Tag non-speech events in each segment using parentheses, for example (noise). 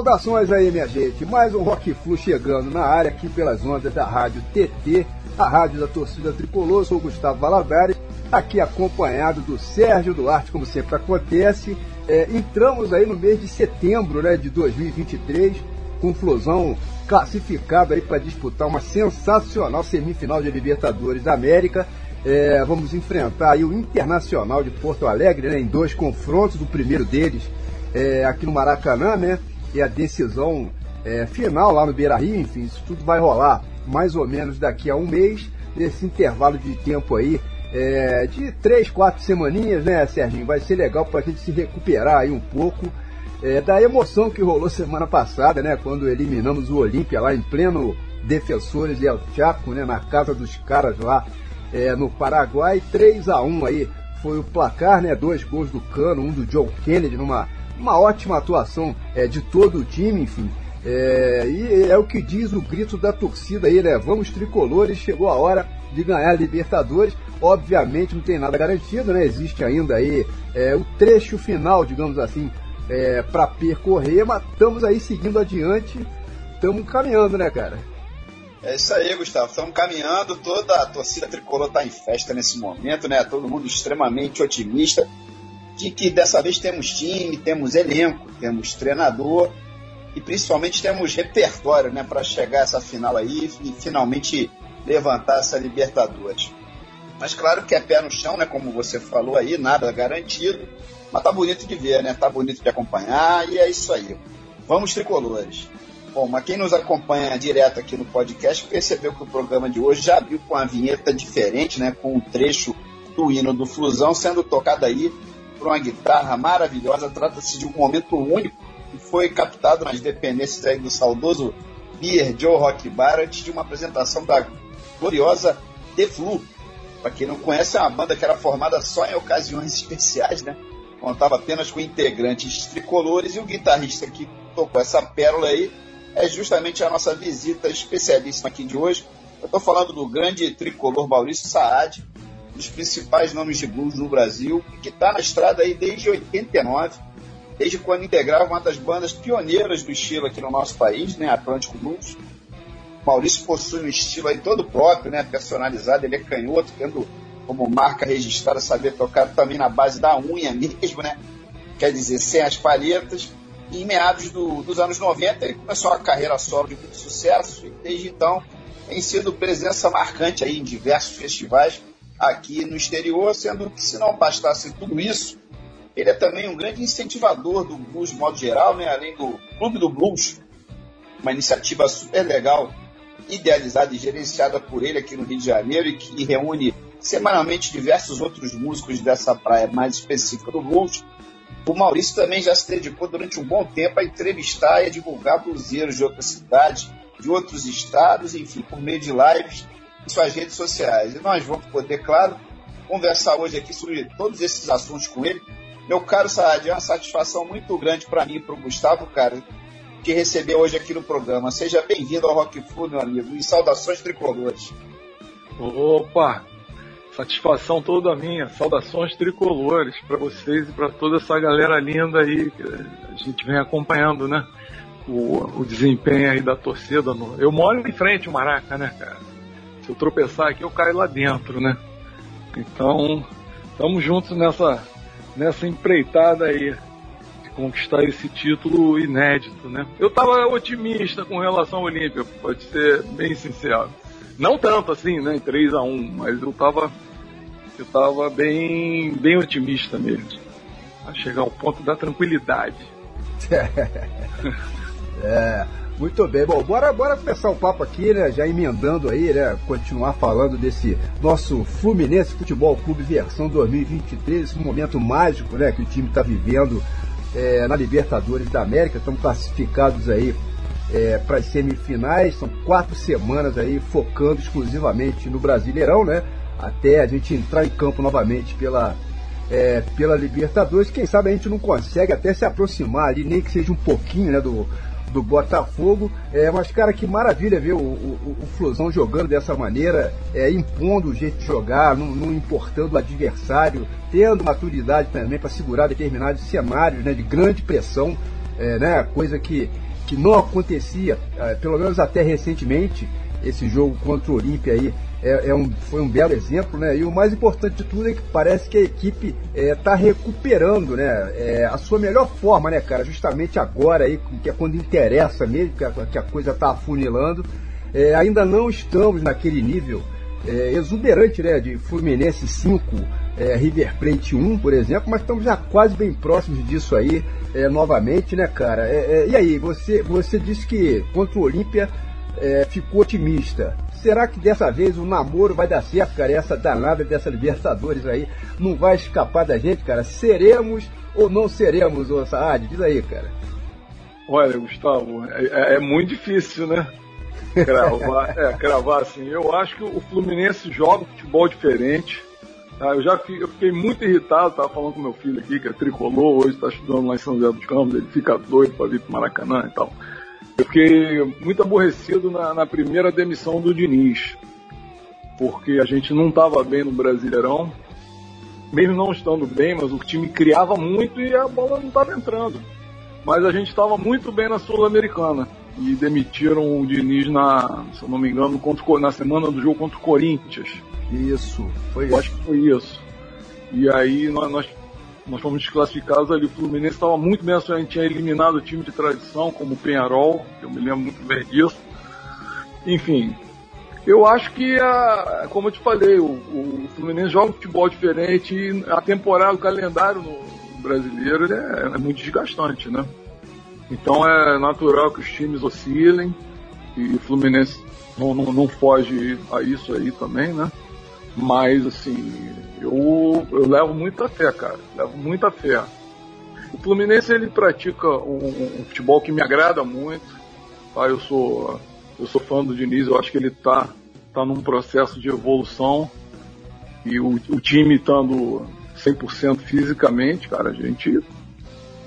Saudações aí, minha gente. Mais um Rock Flu chegando na área aqui pelas ondas da Rádio TT, a rádio da torcida tricolor. Sou o Gustavo Valadares, aqui acompanhado do Sérgio Duarte, como sempre acontece. É, entramos aí no mês de setembro né, de 2023, com o Flusão classificado aí para disputar uma sensacional semifinal de Libertadores da América. É, vamos enfrentar aí o Internacional de Porto Alegre né, em dois confrontos, o primeiro deles é, aqui no Maracanã, né? E a decisão é, final lá no Beira Rio, enfim, isso tudo vai rolar mais ou menos daqui a um mês, nesse intervalo de tempo aí, é, de três, quatro semaninhas, né, Serginho? Vai ser legal para a gente se recuperar aí um pouco é, da emoção que rolou semana passada, né, quando eliminamos o Olímpia lá em pleno Defensores e El Chaco, né, na casa dos caras lá é, no Paraguai, 3 a 1 aí foi o placar, né, dois gols do Cano, um do John Kennedy numa uma ótima atuação é, de todo o time, enfim. É, e é o que diz o grito da torcida aí, né? Vamos tricolores, chegou a hora de ganhar a Libertadores. Obviamente não tem nada garantido, né? Existe ainda aí é, o trecho final, digamos assim, é, para percorrer, mas estamos aí seguindo adiante, estamos caminhando, né, cara? É isso aí, Gustavo. Estamos caminhando, toda a torcida tricolor está em festa nesse momento, né? Todo mundo extremamente otimista de que dessa vez temos time, temos elenco, temos treinador e principalmente temos repertório né, para chegar a essa final aí e finalmente levantar essa Libertadores. Mas claro que é pé no chão, né, como você falou aí, nada garantido, mas tá bonito de ver, né? Tá bonito de acompanhar e é isso aí. Vamos tricolores. Bom, mas quem nos acompanha direto aqui no podcast percebeu que o programa de hoje já abriu com uma vinheta diferente, né? Com um trecho do hino do Flusão sendo tocado aí por uma guitarra maravilhosa. Trata-se de um momento único que foi captado nas dependências do saudoso Beer Joe Rock Bar antes de uma apresentação da gloriosa The Flu. Para quem não conhece, é uma banda que era formada só em ocasiões especiais, né? Contava apenas com integrantes tricolores e o guitarrista que tocou essa pérola aí é justamente a nossa visita especialíssima aqui de hoje. Eu estou falando do grande tricolor Maurício Saad, dos principais nomes de blues no Brasil, que está na estrada aí desde 89, desde quando integrava uma das bandas pioneiras do estilo aqui no nosso país, né, Atlântico Blues. Maurício possui um estilo aí todo próprio, né, personalizado, ele é canhoto, tendo como marca registrada saber tocar também na base da unha mesmo, né, quer dizer, sem as palhetas. E em meados do, dos anos 90 ele começou a carreira solo de muito sucesso e desde então tem sido presença marcante aí em diversos festivais aqui no exterior, sendo que se não bastasse tudo isso, ele é também um grande incentivador do blues de modo geral, né? além do Clube do Blues, uma iniciativa super legal, idealizada e gerenciada por ele aqui no Rio de Janeiro e que reúne semanalmente diversos outros músicos dessa praia mais específica do blues. O Maurício também já se dedicou durante um bom tempo a entrevistar e a divulgar bluseiros de outras cidades, de outros estados, enfim, por meio de lives suas redes sociais. E nós vamos poder, claro, conversar hoje aqui sobre todos esses assuntos com ele. Meu caro Saad, é uma satisfação muito grande para mim e para o Gustavo, cara, te receber hoje aqui no programa. Seja bem-vindo ao Rock Food, meu amigo, e saudações tricolores. Opa! Satisfação toda minha, saudações tricolores para vocês e para toda essa galera linda aí que a gente vem acompanhando, né? O, o desempenho aí da torcida. No... Eu moro em frente ao Maraca, né, cara? Eu tropeçar aqui, eu caio lá dentro, né? Então, estamos juntos nessa, nessa empreitada aí de conquistar esse título inédito, né? Eu estava otimista com relação ao Olímpia, pode ser bem sincero. Não tanto assim, né, em 3 a 1 mas eu estava eu tava bem, bem otimista mesmo. A chegar ao ponto da tranquilidade. (laughs) é, muito bem, bom, bora, bora começar o papo aqui, né? Já emendando aí, né? Continuar falando desse nosso Fluminense Futebol Clube versão 2023, esse momento mágico, né? Que o time está vivendo é, na Libertadores da América. Estamos classificados aí é, para as semifinais. São quatro semanas aí focando exclusivamente no Brasileirão, né? Até a gente entrar em campo novamente pela é, pela Libertadores. Quem sabe a gente não consegue até se aproximar ali, nem que seja um pouquinho né, do, do Botafogo. É, mas, cara, que maravilha ver o, o, o Flusão jogando dessa maneira, é, impondo o jeito de jogar, não, não importando o adversário, tendo maturidade também para segurar determinados cenários né, de grande pressão, é, né, coisa que, que não acontecia, é, pelo menos até recentemente. Esse jogo contra o Olímpia aí é, é, um, foi um belo exemplo, né? E o mais importante de tudo é que parece que a equipe está é, recuperando, né? É, a sua melhor forma, né, cara? Justamente agora aí, que é quando interessa mesmo, que a, que a coisa está afunilando. É, ainda não estamos naquele nível é, exuberante, né? De Fluminense 5, é, River Plate 1, por exemplo, mas estamos já quase bem próximos disso aí, novamente, né, cara? e aí, você, você disse que contra o Olímpia ficou otimista será que dessa vez o namoro vai dar certo, cara? Essa danada dessa Libertadores aí não vai escapar da gente, cara? Seremos ou não seremos, ô Saad? Diz aí, cara. Olha, Gustavo, é, é, é muito difícil, né? Cravar, é, cravar assim. Eu acho que o Fluminense joga futebol diferente. Tá? Eu já fiquei, eu fiquei muito irritado, tava falando com meu filho aqui, que é tricolor, hoje está estudando lá em São José dos Campos, ele fica doido para vir pro Maracanã e tal. Eu fiquei muito aborrecido na, na primeira demissão do Diniz, porque a gente não estava bem no Brasileirão, mesmo não estando bem, mas o time criava muito e a bola não estava entrando. Mas a gente estava muito bem na Sul-Americana e demitiram o Diniz na, se eu não me engano, contra, na semana do jogo contra o Corinthians. Isso, foi eu isso. Acho que foi isso. E aí nós, nós nós fomos desclassificados ali. O Fluminense estava muito bem, a gente tinha eliminado o time de tradição, como o Penharol, eu me lembro muito bem disso. Enfim, eu acho que, a, como eu te falei, o, o Fluminense joga um futebol diferente e a temporada, o calendário no brasileiro é, é muito desgastante, né? Então é natural que os times oscilem e o Fluminense não, não, não foge a isso aí também, né? Mas, assim, eu, eu levo muita fé, cara. Levo muita fé. O Fluminense, ele pratica um, um futebol que me agrada muito. Tá? Eu, sou, eu sou fã do Diniz, eu acho que ele tá, tá num processo de evolução. E o, o time estando 100% fisicamente, cara, a gente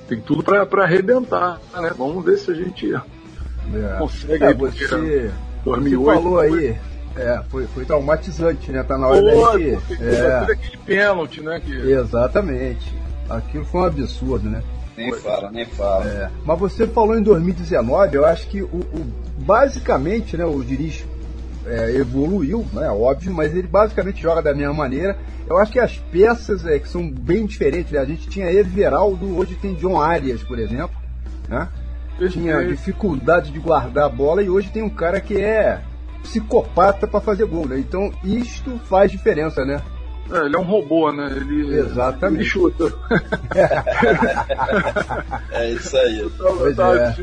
tem tudo para arrebentar, né? Vamos ver se a gente é. consegue. É, você, 2008, você falou aí é, foi, foi traumatizante, né? Tá na hora Pô, da gente. É, aquele pênalti, né? Que... Exatamente. Aquilo foi um absurdo, né? Nem fala, nem fala. É, mas você falou em 2019, eu acho que o, o basicamente, né, o Diniz é, evoluiu, né, óbvio, mas ele basicamente joga da mesma maneira. Eu acho que as peças é, que são bem diferentes, né? A gente tinha Everaldo, hoje tem John Arias, por exemplo, né? Tinha dificuldade de guardar a bola e hoje tem um cara que é psicopata para fazer gol, né? Então isto faz diferença, né? É, ele é um robô, né? Ele, Exatamente. Ele chuta. (laughs) é isso aí. Eu tava, tava é.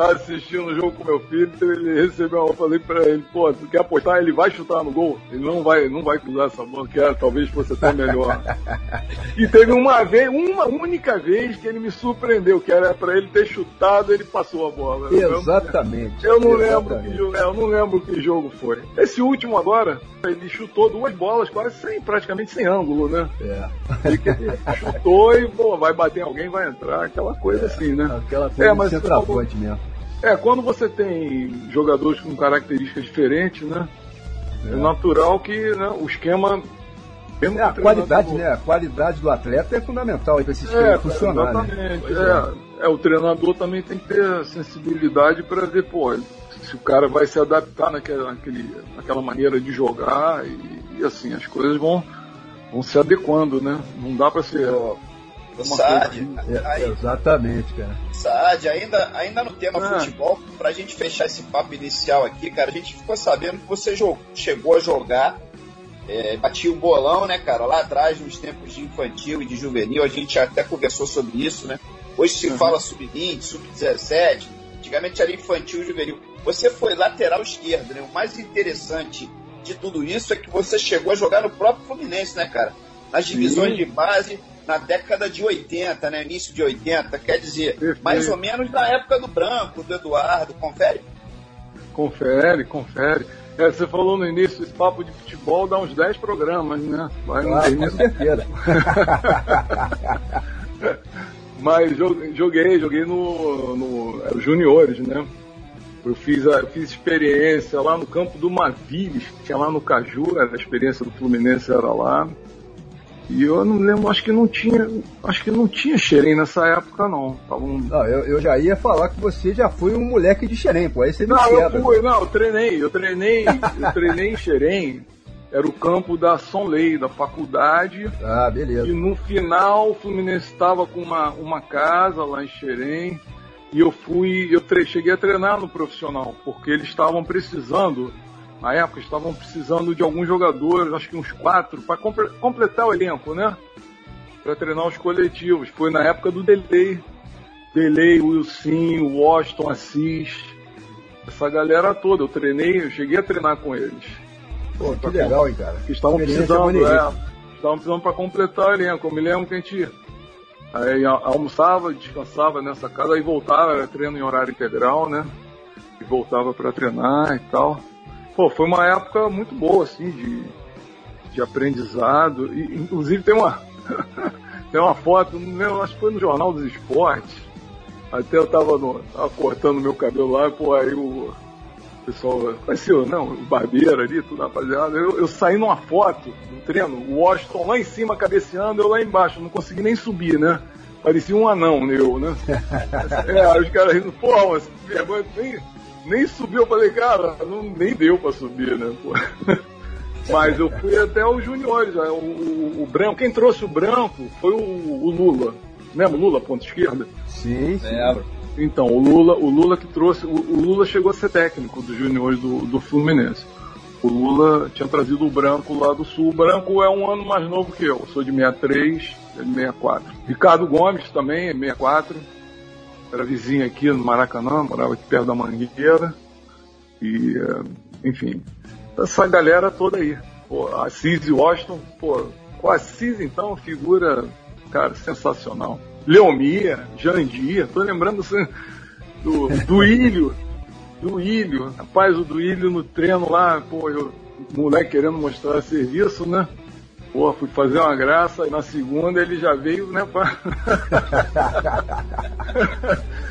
Assistindo, tava assistindo o jogo com meu filho, ele recebeu uma, falei pra ele, pô, tu quer apostar? Ele vai chutar no gol? Ele não vai, não vai cruzar essa bola, que era, talvez fosse até melhor. e teve uma vez, uma única vez que ele me surpreendeu, que era pra ele ter chutado, ele passou a bola. Exatamente. Eu não Exatamente. lembro que jogo, eu não lembro que jogo foi. Esse último agora, ele chutou duas bolas quase sem, praticamente sem ângulo, né? É. Ele chutou e, pô, vai bater alguém, vai entrar, aquela coisa é, assim, né? Aquela coisa é, mas centroavante mesmo. É, quando você tem jogadores com características diferentes, né? É, é natural que né, o esquema. É, a qualidade, né? A qualidade do atleta é fundamental para esse esquema é, funcionar. Né? Exatamente. Né? É, é, o treinador também tem que ter sensibilidade para ver, pô, se o cara vai se adaptar naquela, naquele, naquela maneira de jogar e, e, assim, as coisas vão, vão se adequando, né? Não dá para ser. Saad, é, exatamente, cara. Saad, ainda, ainda no tema ah. futebol, pra gente fechar esse papo inicial aqui, cara, a gente ficou sabendo que você jogou, chegou a jogar, é, batia o bolão, né, cara, lá atrás, nos tempos de infantil e de juvenil, a gente até conversou sobre isso, né? Hoje se uhum. fala sub-20, sub-17, antigamente era infantil e juvenil. Você foi lateral esquerdo, né? O mais interessante de tudo isso é que você chegou a jogar no próprio Fluminense, né, cara? Nas divisões Sim. de base, na década de 80, né? Início de 80, quer dizer, Perfeito. mais ou menos na época do Branco, do Eduardo, confere? Confere, confere. É, você falou no início, esse papo de futebol dá uns 10 programas, né? Vai ah, com certeza. (laughs) Mas joguei, joguei no, no é, juniores, né? Eu fiz, a, fiz experiência lá no campo do Maviles, que tinha lá no Caju, a experiência do Fluminense era lá. E eu não lembro, acho que não tinha, acho que não tinha xerém nessa época não. Tava um... Não, eu, eu já ia falar que você já foi um moleque de xerém, pô, aí você me Não, quebra. eu fui, não, eu treinei, eu treinei, eu treinei em xerém, era o campo da São Lei, da faculdade. Ah, beleza. E no final o Fluminense estava com uma, uma casa lá em Xerém. E eu fui, eu cheguei a treinar no profissional, porque eles estavam precisando, na época estavam precisando de alguns jogadores, acho que uns quatro, para completar o elenco, né? Para treinar os coletivos. Foi na época do Delay. Delay, Wilson, Washington, Assis. Essa galera toda, eu treinei, eu cheguei a treinar com eles. Pô, que legal, hein, cara. Que estavam precisando, é, estavam precisando para completar o elenco. Eu me lembro que a gente aí almoçava, descansava nessa casa, aí voltava, era treino em horário integral, né? E voltava para treinar e tal. Pô, foi uma época muito boa, assim, de, de aprendizado. E, inclusive tem uma, (laughs) tem uma foto, não lembro, acho que foi no Jornal dos Esportes. Até eu tava, no, tava cortando meu cabelo lá, e pô, aí o pessoal conheceu, não, o barbeiro ali, tudo rapaziada. Eu, eu saí numa foto no treino, o Washington lá em cima cabeceando, eu lá embaixo, não consegui nem subir, né? Parecia um anão, eu, né? (laughs) é, os caras rindo, porra, mas vergonha, nem, nem subiu. Eu falei, cara, não, nem deu pra subir, né? Pô. (laughs) Mas eu fui até os juniores, o, o, o, branco, quem trouxe o branco foi o, o Lula. Lembra o Lula, ponta esquerda? Sim, sim. Lembro. Então, o Lula, o Lula que trouxe, o, o Lula chegou a ser técnico dos juniores do, do Fluminense. O Lula tinha trazido o Branco lá do Sul. O Branco é um ano mais novo que eu. Eu sou de 63, ele de 64. Ricardo Gomes também, é 64. Era vizinho aqui no Maracanã, morava aqui perto da Mangueira. E, eh, enfim, essa galera toda aí. Pô, Assis e Washington, pô, o Assis então, figura, cara, sensacional. Leomia, Jandia, tô lembrando assim, do, do Ilho, do Ilho, rapaz, o do Ilho no treino lá, pô, eu, moleque querendo mostrar serviço, né? Pô, fui fazer uma graça e na segunda ele já veio, né, pra...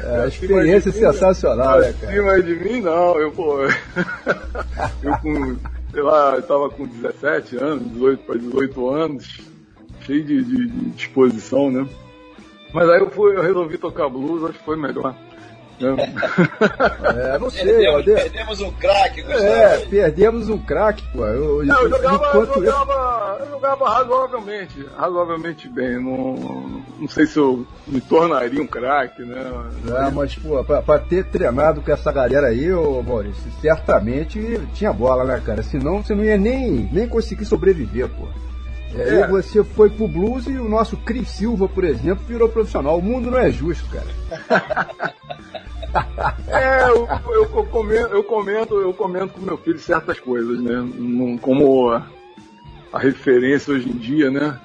é, experiência sensacional, né, cara? Acima de mim, não, eu, pô, (laughs) eu com, sei lá, eu tava com 17 anos, 18 para 18 anos, cheio de, de, de disposição, né? Mas aí eu, fui, eu resolvi tocar blues, acho que foi melhor. (laughs) É, não sei. Perdemos, perdemos um craque, É, perdemos um craque, pô. Eu, não, eu, jogava, eu, jogava, eu jogava razoavelmente, razoavelmente bem. Não, não sei se eu me tornaria um craque, né? É, mas, pô, pra, pra, ter treinado com essa galera aí, ô Maurício, certamente tinha bola, né, cara? Senão você não ia nem, nem conseguir sobreviver, pô. É, é. você foi pro blues e o nosso Cris Silva, por exemplo, virou profissional. O mundo não é justo, cara. (laughs) é, eu, eu, comento, eu, comento, eu comento com meu filho certas coisas, né? Como a, a referência hoje em dia, né?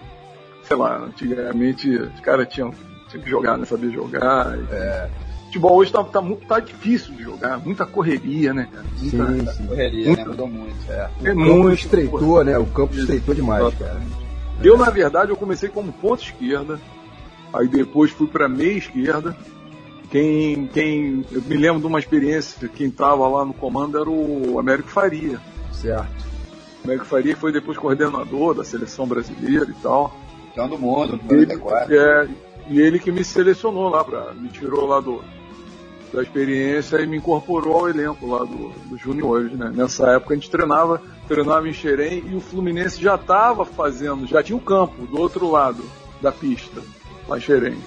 Sei lá, antigamente os caras tinham, tinham que jogar, né? Saber jogar. E... É futebol hoje tá, tá, tá, difícil de jogar, muita correria, né, cara? Muita, sim, sim. correria, muita, né? Mudou muito. É. é campo muito, estreitou, né? O campo estreitou demais, cara. Eu, na verdade, eu comecei como ponta esquerda, aí depois fui para meia esquerda. Quem, quem, eu me lembro de uma experiência, quem estava lá no comando era o Américo Faria. Certo. O Américo Faria foi depois coordenador da seleção brasileira e tal. Campeão do mundo, 94. Ele, é, e ele que me selecionou lá, pra, me tirou lá do, da experiência e me incorporou ao elenco lá do, do juniores, né? Nessa época a gente treinava, treinava em Xerém e o Fluminense já estava fazendo, já tinha o campo do outro lado da pista, lá em Xerém.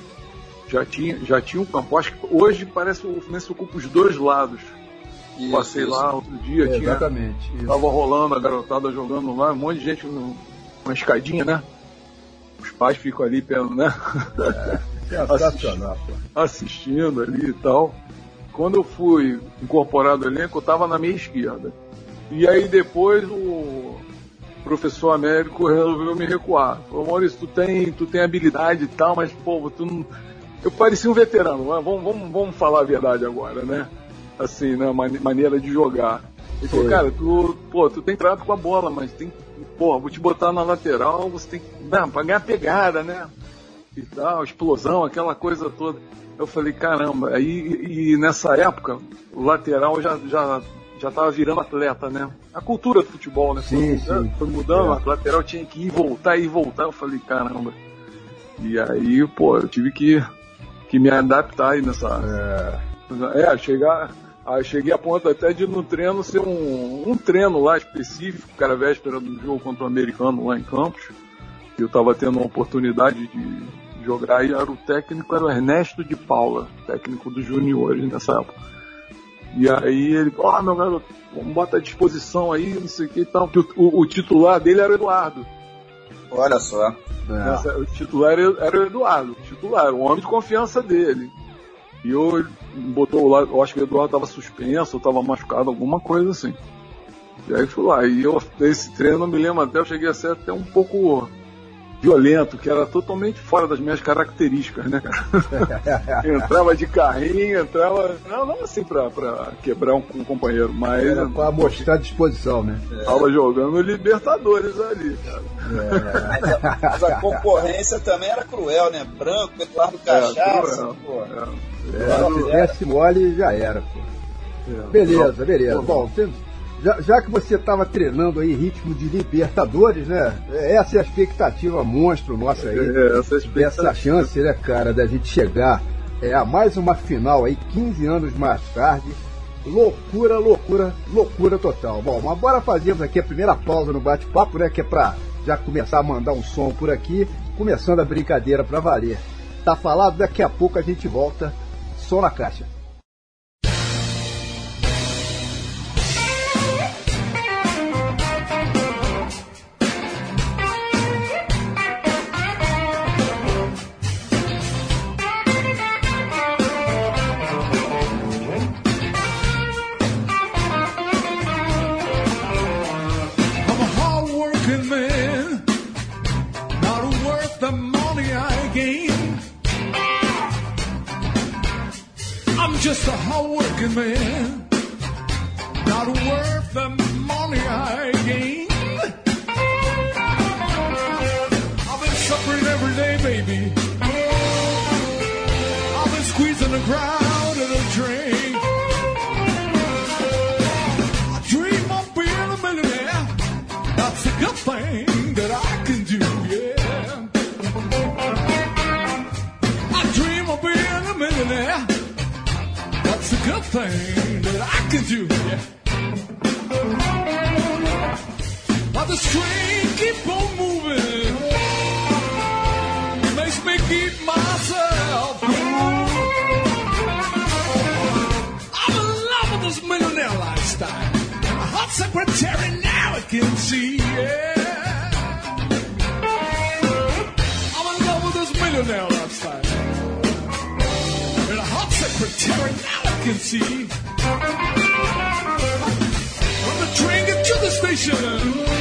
Já tinha, já tinha um campo. Acho que hoje parece que o Fluminense ocupa os dois lados. Isso, Passei isso. lá outro dia, é, tinha, exatamente. Isso. Tava rolando a garotada jogando lá, um monte de gente numa escadinha, né? Os pais ficam ali pelo, né? É, (laughs) sensacional, assistindo ali e tal. Quando eu fui incorporado ao elenco, eu estava na minha esquerda. E aí depois o professor Américo resolveu me recuar. Falou, Maurício, tu tem, tu tem habilidade e tal, mas, pô, tu não... Eu parecia um veterano, vamos, vamos, vamos falar a verdade agora, né? Assim, né? maneira de jogar. Ele falou, cara, tu, pô, tu tem trato com a bola, mas tem. Pô, vou te botar na lateral, você tem que. Não, pra ganhar pegada, né? E tal, explosão, aquela coisa toda. Eu falei, caramba, aí e nessa época, o lateral já, já, já tava virando atleta, né? A cultura do futebol, né? Sim, foi, sim. Né? foi mudando, é. o lateral tinha que ir voltar e voltar. Eu falei, caramba. E aí, pô, eu tive que, que me adaptar aí nessa. É, é chegar. Aí cheguei a ponto até de no treino ser um, um treino lá específico, que era a véspera do jogo contra o americano lá em Campos. Eu tava tendo uma oportunidade de jogar e era o técnico, era o Ernesto de Paula, técnico dos juniores nessa época. E aí ele, ó, oh, meu garoto, vamos botar à disposição aí, não sei o que e tal. O, o, titular dele era o Eduardo. Olha só. É. o titular era, era o Eduardo, o titular, o homem de confiança dele. E eu botou lá, eu acho que o Eduardo tava suspenso, tava machucado, alguma coisa assim. E aí fui lá, e eu, esse treino, não me lembro até, eu cheguei a ser até um pouco violento, que era totalmente fora das minhas características, né, cara? (laughs) entrava de carrinho, entrava. Não, não assim pra, pra quebrar um, um companheiro, mas. Era pra mostrar a disposição, né? É. Tava jogando Libertadores ali, cara. É. Mas a concorrência também era cruel, né? Branco, Eduardo Cachaça. É, pô. É, é, mole já era, pô. Beleza, beleza. Bom, temos já, já, que você estava treinando aí ritmo de Libertadores, né? Essa é a expectativa monstro nossa aí. É, essa, é essa chance, né, cara, da gente chegar é, a mais uma final aí, 15 anos mais tarde. Loucura, loucura, loucura total. Bom, mas bora fazermos aqui a primeira pausa no bate-papo, né? Que é pra já começar a mandar um som por aqui, começando a brincadeira pra valer. Tá falado? Daqui a pouco a gente volta. Som na caixa. Just a hard-working man, not worth the good thing that I can do. But the screen keep on moving. It Makes me keep myself I'm in love with this millionaire lifestyle. A hot secretary now I can see. Yeah. I'm in love with this millionaire lifestyle And a hot secretary now can see. When the train gets to the station,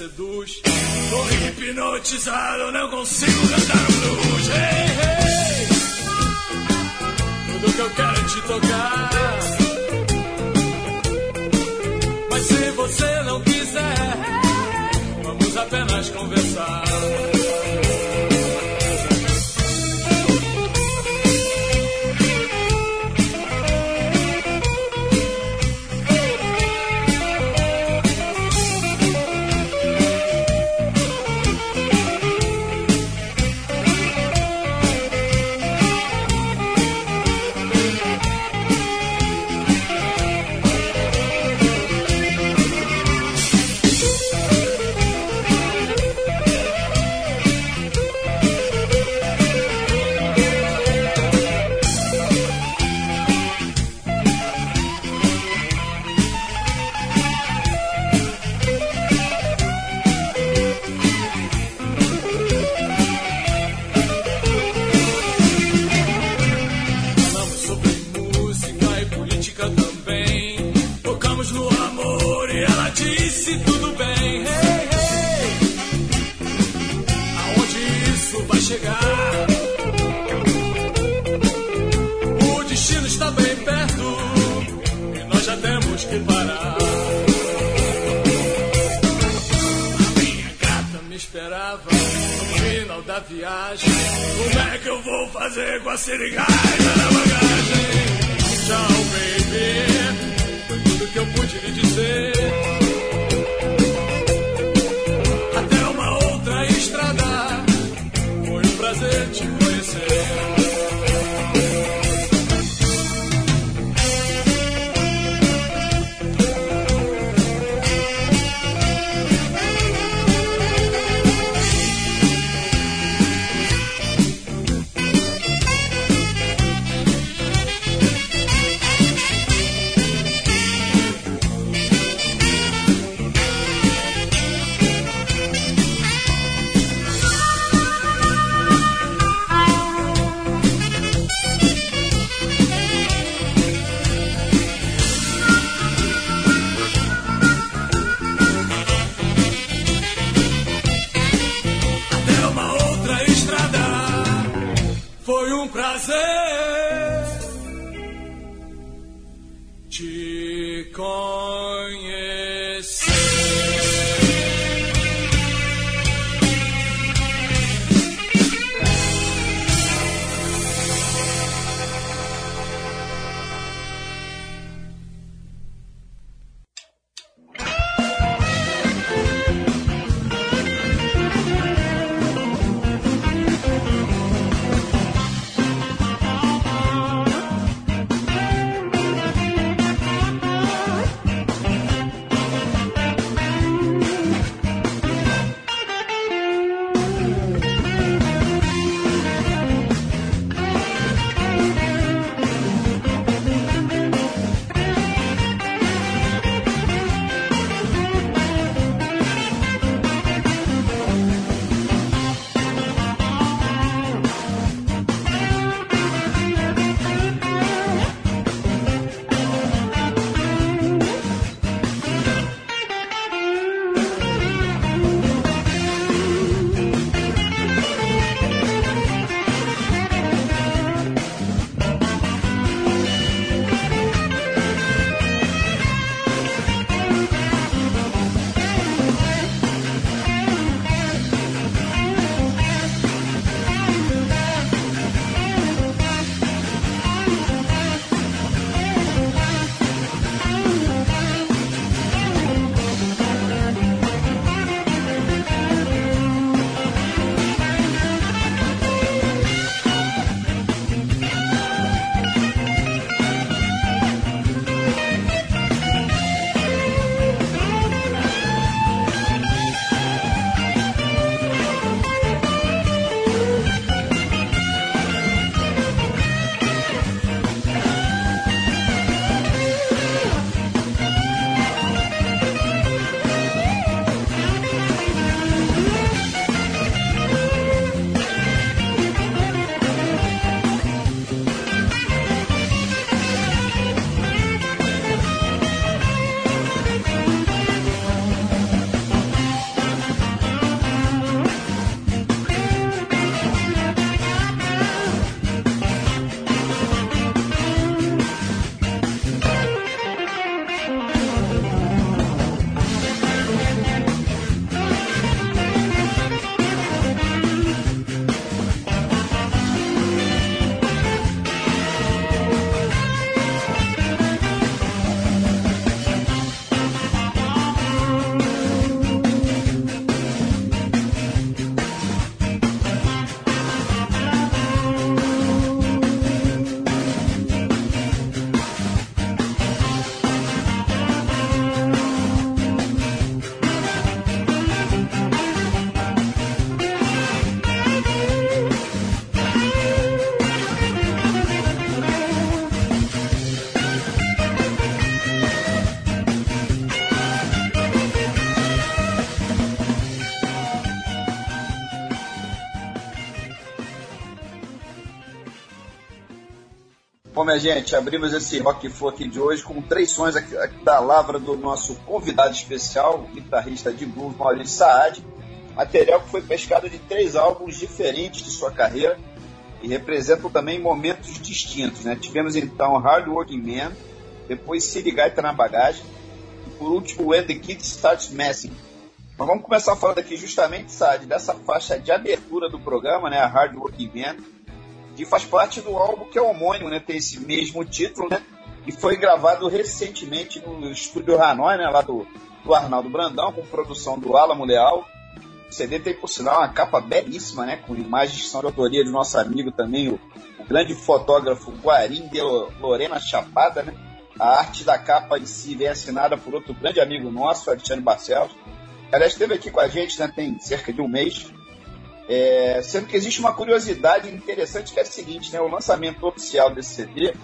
seduz. Tô hipnotizado, não prazer te conhecer. Minha gente, abrimos esse Rock Flow aqui de hoje com três sons da lavra do nosso convidado especial, guitarrista de blues Maurício Saad. Material que foi pescado de três álbuns diferentes de sua carreira e representam também momentos distintos. Né? Tivemos então Hard Working Man, depois City Gaita na bagagem e por último When the Kid Starts Messing. Mas vamos começar falando aqui justamente, Sad, dessa faixa de abertura do programa, né, a Hard Working Man, que faz parte do álbum que é homônimo, né, tem esse mesmo título, né, e foi gravado recentemente no estúdio Hanoi, né, lá do, do Arnaldo Brandão, com produção do Alamo Leal. O CD tem, por sinal, uma capa belíssima, né, com imagens que são de autoria do nosso amigo também, o, o grande fotógrafo Guarim de Lorena Chapada, né, a arte da capa em si vem assinada por outro grande amigo nosso, Alexandre Barcelos. Aliás, esteve aqui com a gente, né, tem cerca de um mês. É, sendo que existe uma curiosidade interessante que é a seguinte, né, o lançamento oficial desse CD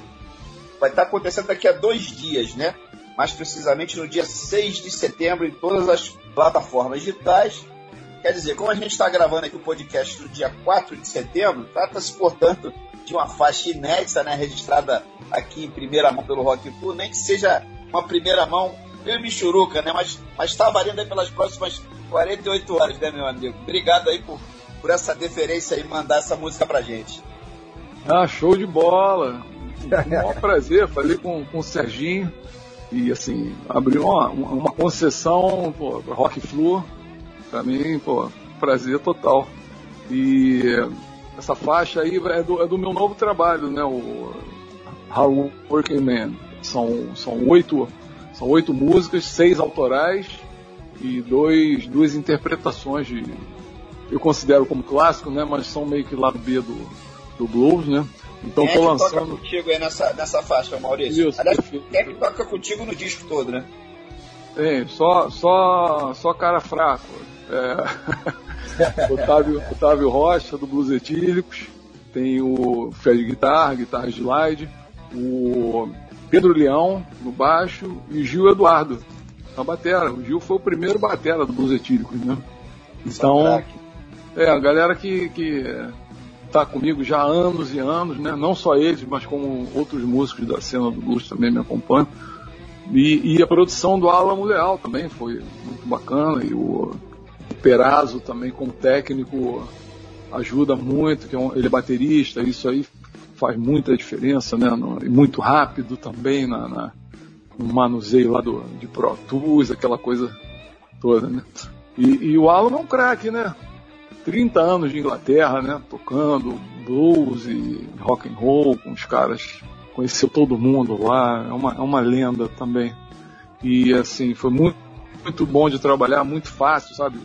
vai estar acontecendo daqui a dois dias, né? Mais precisamente no dia 6 de setembro em todas as plataformas digitais. Quer dizer, como a gente está gravando aqui o podcast no dia 4 de setembro, trata-se, portanto, de uma faixa inédita, né, registrada aqui em primeira mão pelo Rock Tour, nem que seja uma primeira mão meio michuruca, né? Mas, mas tá valendo aí pelas próximas 48 horas, né, meu amigo? Obrigado aí por, por essa deferência e mandar essa música pra gente. Ah, show de bola! Um maior prazer, falei com, com o Serginho e assim, abriu uma, uma concessão, pô, Rock Flu, pra mim, pô, prazer total. E essa faixa aí é do, é do meu novo trabalho, né? O How Working Man. São, são oito são oito músicas, seis autorais e dois, duas interpretações de. Eu considero como clássico, né? Mas são meio que lado B do, do blues, né? Então quem tô é que lançando. toca contigo aí nessa, nessa faixa, Maurício? Isso, Aliás, quem é que toca contigo no disco todo, né? Tem, só, só, só cara fraco. É... (laughs) Otávio, Otávio Rocha, do Blues Etílicos. Tem o Fred Guitar, guitarra slide. O Pedro Leão no baixo e Gil Eduardo na batera. O Gil foi o primeiro batera do Blues Etílicos, né? Então, é, a galera que, que tá comigo já há anos e anos, né? Não só eles, mas como outros músicos da cena do blues também me acompanham. E, e a produção do Alamo Leal também foi muito bacana. E o, Perazzo também como técnico ajuda muito, que é ele é baterista, isso aí faz muita diferença, né? No, e muito rápido também na, na, no manuseio lá do, de Pro Tools, aquela coisa toda, né? E, e o Alan é um craque, né? 30 anos de Inglaterra, né? Tocando blues e rock and roll com os caras, conheceu todo mundo lá, é uma, é uma lenda também. E assim, foi muito, muito bom de trabalhar, muito fácil, sabe?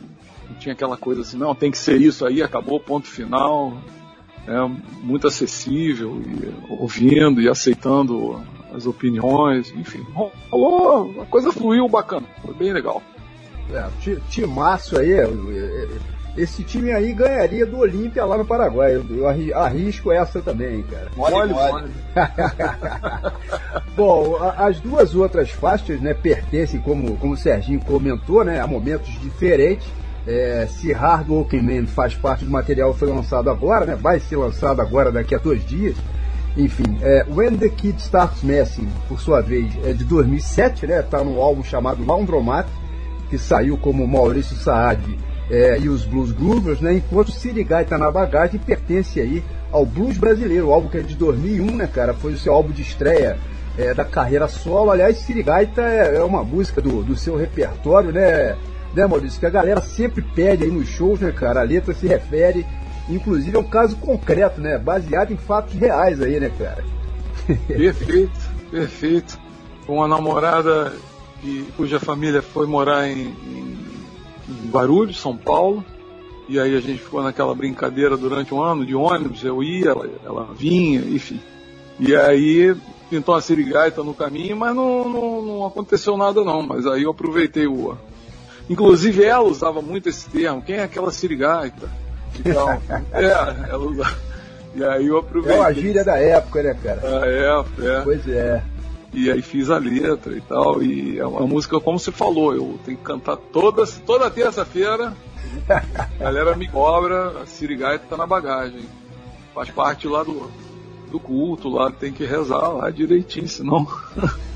Não tinha aquela coisa assim, não, tem que ser isso aí, acabou, ponto final é muito acessível e ouvindo e aceitando as opiniões, enfim, rolou, a coisa fluiu bacana, foi bem legal. É, timaço aí, é, é, esse time aí ganharia do Olímpia lá no Paraguai. Eu arrisco essa também, cara. Mole, mole. (laughs) Bom, as duas outras faixas, né, pertencem, como, como o Serginho comentou, né, a momentos diferentes é, se Hard Walking Man faz parte do material foi lançado agora, né? vai ser lançado agora daqui a dois dias. Enfim, é, When the Kid Starts Messing, por sua vez, é de 2007, né? Tá no álbum chamado Laundromat, que saiu como Maurício Saad é, e os Blues Groovers, né? Enquanto Sirigai tá na bagagem, pertence aí ao blues brasileiro, o álbum que é de 2001, né, cara? Foi o seu álbum de estreia é, da carreira solo. Aliás, Sirigaita é, é uma música do, do seu repertório, né? né, Maurício? Que a galera sempre pede aí nos shows, né, cara? A letra se refere, inclusive, a um caso concreto, né? Baseado em fatos reais aí, né, cara? Perfeito, perfeito. Uma namorada que, cuja família foi morar em, em, em Guarulhos, São Paulo. E aí a gente ficou naquela brincadeira durante um ano de ônibus, eu ia, ela, ela vinha, enfim. E aí pintou uma sirigaita no caminho, mas não, não, não, aconteceu nada não. Mas aí eu aproveitei o, Inclusive ela usava muito esse termo. Quem é aquela sirigaita? Então, (laughs) é, ela usava. E aí eu aproveitei. É uma gíria da época, né, cara? Da época, é. Pois é. E aí fiz a letra e tal. E é uma música, como você falou, eu tenho que cantar toda, toda terça-feira. (laughs) A galera me cobra, a sirigaita tá na bagagem. Faz parte lá do, do culto lá, tem que rezar lá direitinho, senão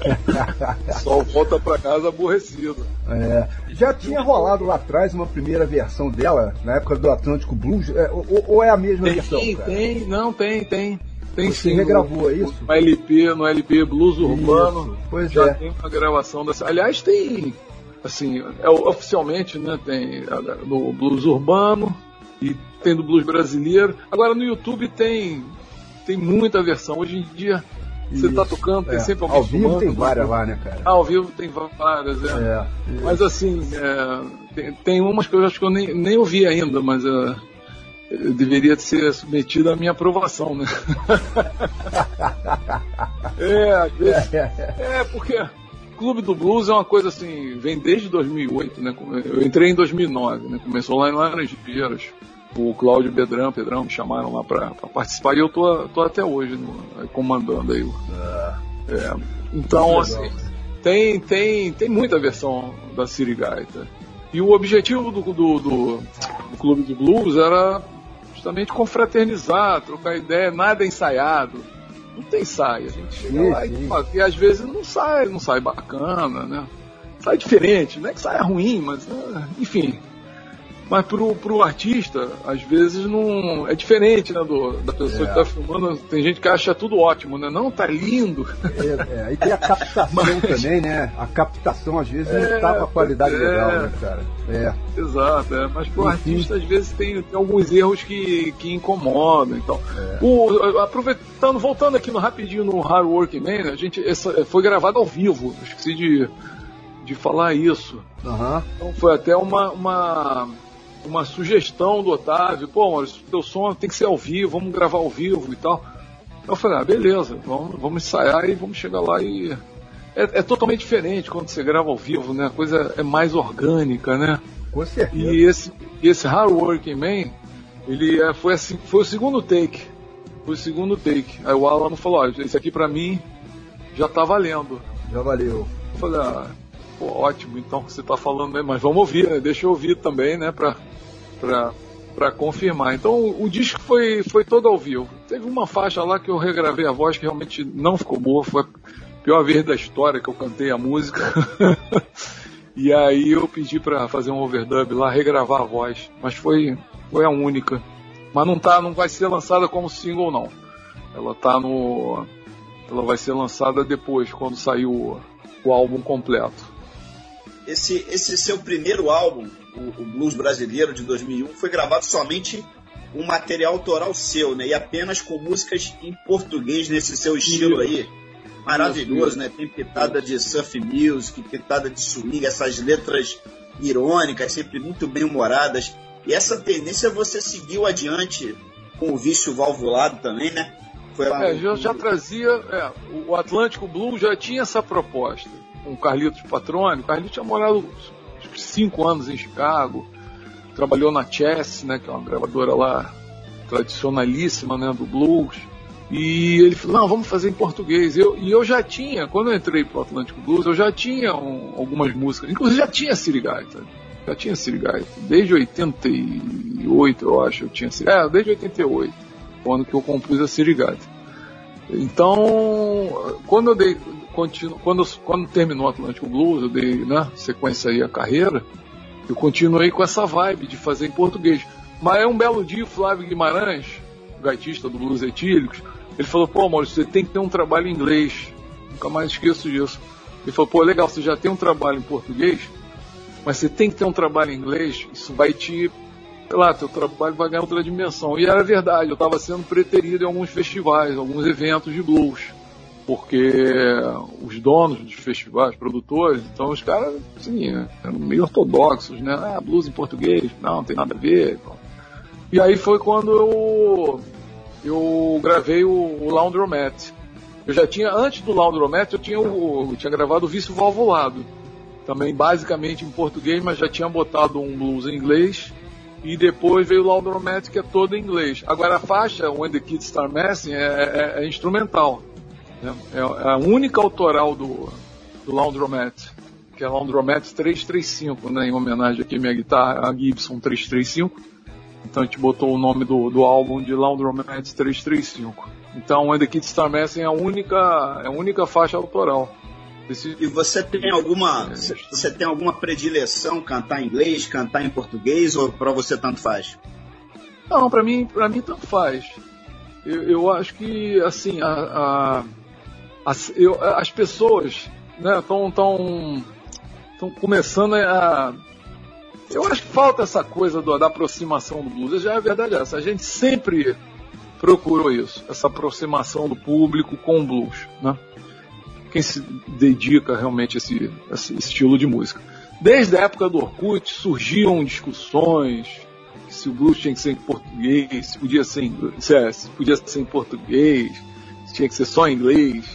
(laughs) só volta para casa aborrecido. É, já tinha rolado lá atrás uma primeira versão dela, na época do Atlântico Blues, é, ou, ou, é a mesma tem, versão? Tem, cara? tem, não, tem, tem. Tem Você sim. regravou, é isso? No LP, no LP Blues Urbano. Pois já é. tem uma gravação dessa. Aliás, tem assim, é, oficialmente, né, tem no blues urbano e tem do blues brasileiro. Agora no YouTube tem tem muita versão. Hoje em dia você está tocando, tem é. sempre alguém Ao vivo tem várias lá, né, cara? Ah, ao vivo tem várias, é. é. Mas assim, é, tem, tem, umas que eu acho que eu nem, nem ouvi ainda, mas uh, deveria ser submetida à minha aprovação, né? (laughs) é, às vezes, é, porque Clube do Blues é uma coisa assim, vem desde 2008, né? Eu entrei em 2009, né? Começou lá em Laranjeiras. O Cláudio Bedrão, Pedrão me chamaram lá para participar e eu tô, tô até hoje no, comandando aí. É, então, assim, tem, tem, tem muita versão da Sirigaita. E o objetivo do, do, do, do Clube do Blues era justamente confraternizar, trocar ideia, nada ensaiado não tem ensaio. A gente chega sim, lá e, e às vezes não sai, não sai bacana, né? Sai diferente, não é que saia ruim, mas né? enfim. Mas pro, pro artista, às vezes não. É diferente, né, do, da pessoa é. que tá filmando. Tem gente que acha tudo ótimo, né? Não, tá lindo. É, é. Aí tem a captação (laughs) Mas... também, né? A captação, às vezes, é, não tá com a qualidade é, legal, né, cara? É. Exato, é. Mas pro Enfim. artista, às vezes, tem, tem alguns erros que, que incomodam. Então, é. o, aproveitando, voltando aqui no rapidinho no Hard Working Man, a gente essa, foi gravado ao vivo. Esqueci de, de falar isso. Uhum. Então foi até uma, uma uma sugestão do Otávio, pô, Maurício, teu som tem que ser ao vivo, vamos gravar ao vivo e tal. Eu falei, ah, beleza, vamos, vamos ensaiar e vamos chegar lá e. É, é, totalmente diferente quando você grava ao vivo, né? A coisa é mais orgânica, né? Com certeza. E esse, esse Hard Working Man, ele é, foi, assim, foi o segundo take. Foi o segundo take. Aí o Alan falou, olha, esse aqui pra mim já tá valendo. Já valeu. Eu falei, ah, pô, ótimo, então que você tá falando, né? Mas vamos ouvir, né? Deixa eu ouvir também, né? Pra, para confirmar. Então o disco foi, foi todo ao vivo. Teve uma faixa lá que eu regravei a voz que realmente não ficou boa, foi a pior vez da história que eu cantei a música. (laughs) e aí eu pedi para fazer um overdub lá, regravar a voz, mas foi foi a única. Mas não tá, não vai ser lançada como single não. Ela tá no ela vai ser lançada depois quando sair o, o álbum completo. Esse esse seu primeiro álbum o, o blues brasileiro de 2001 foi gravado somente um material autoral seu, né? E apenas com músicas em português nesse seu estilo aí. Maravilhoso, né? Tem pitada de surf music, pitada de swing, essas letras irônicas, sempre muito bem humoradas. E essa tendência você seguiu adiante com o vício valvulado também, né? Foi lá é, já, já trazia, é, o Atlântico Blue já tinha essa proposta. Com o Carlitos Patrone, o Carlitos tinha morado cinco anos em Chicago, trabalhou na Chess, né, que é uma gravadora lá tradicionalíssima, né, do blues. E ele falou, não, vamos fazer em português. Eu, e eu já tinha, quando eu entrei pro Atlântico Blues, eu já tinha um, algumas músicas, inclusive já tinha Sirigaita. Já tinha Sirigaita. Desde 88, eu acho, eu tinha Sirigaita. É, desde 88, quando que eu compus a Sirigaita. Então, quando eu dei, continuo, quando, quando terminou o Atlântico Blues, eu dei né, sequência aí a carreira, eu continuei com essa vibe de fazer em português. Mas é um belo dia o Flávio Guimarães, gaitista do Blues Etílicos, ele falou, pô Maurício, você tem que ter um trabalho em inglês. Nunca mais esqueço disso. Ele falou, pô, legal, você já tem um trabalho em português, mas você tem que ter um trabalho em inglês, isso vai te. Sei lá, teu trabalho vai ganhar outra dimensão. E era verdade, eu estava sendo preterido em alguns festivais, alguns eventos de blues porque os donos dos festivais, produtores, então os caras, assim, eram meio ortodoxos, né? Ah, blues em português, não, não tem nada a ver. E aí foi quando eu, eu gravei o, o Laundromat. Eu já tinha, antes do Laundromat, eu tinha, o, eu tinha gravado o Vício Valvulado. Também basicamente em português, mas já tinha botado um blues em inglês. E depois veio o Laundromat, que é todo em inglês. Agora a faixa, When the Kids Start Messing, é, é, é instrumental. É, é a única autoral do, do Laundromat, que é Laundromat 335, né, em homenagem aqui à minha guitarra, a Gibson 335. Então a gente botou o nome do, do álbum de Laundromat 335. Então When the Kids Start Messing é a única, é a única faixa autoral. E você tem alguma você tem alguma predileção cantar em inglês, cantar em português ou para você tanto faz? Não, para mim para mim tanto faz. Eu, eu, acho que assim a, a as, eu, as pessoas estão né, tão, tão estão começando a. Eu acho que falta essa coisa do, da aproximação do blues. Já é a verdade essa. A gente sempre procurou isso, essa aproximação do público com o blues, né? Quem se dedica realmente a esse, a esse estilo de música. Desde a época do Orkut surgiam discussões se o blues tinha que ser em português, se podia ser em, se, se podia ser em português, se tinha que ser só em inglês.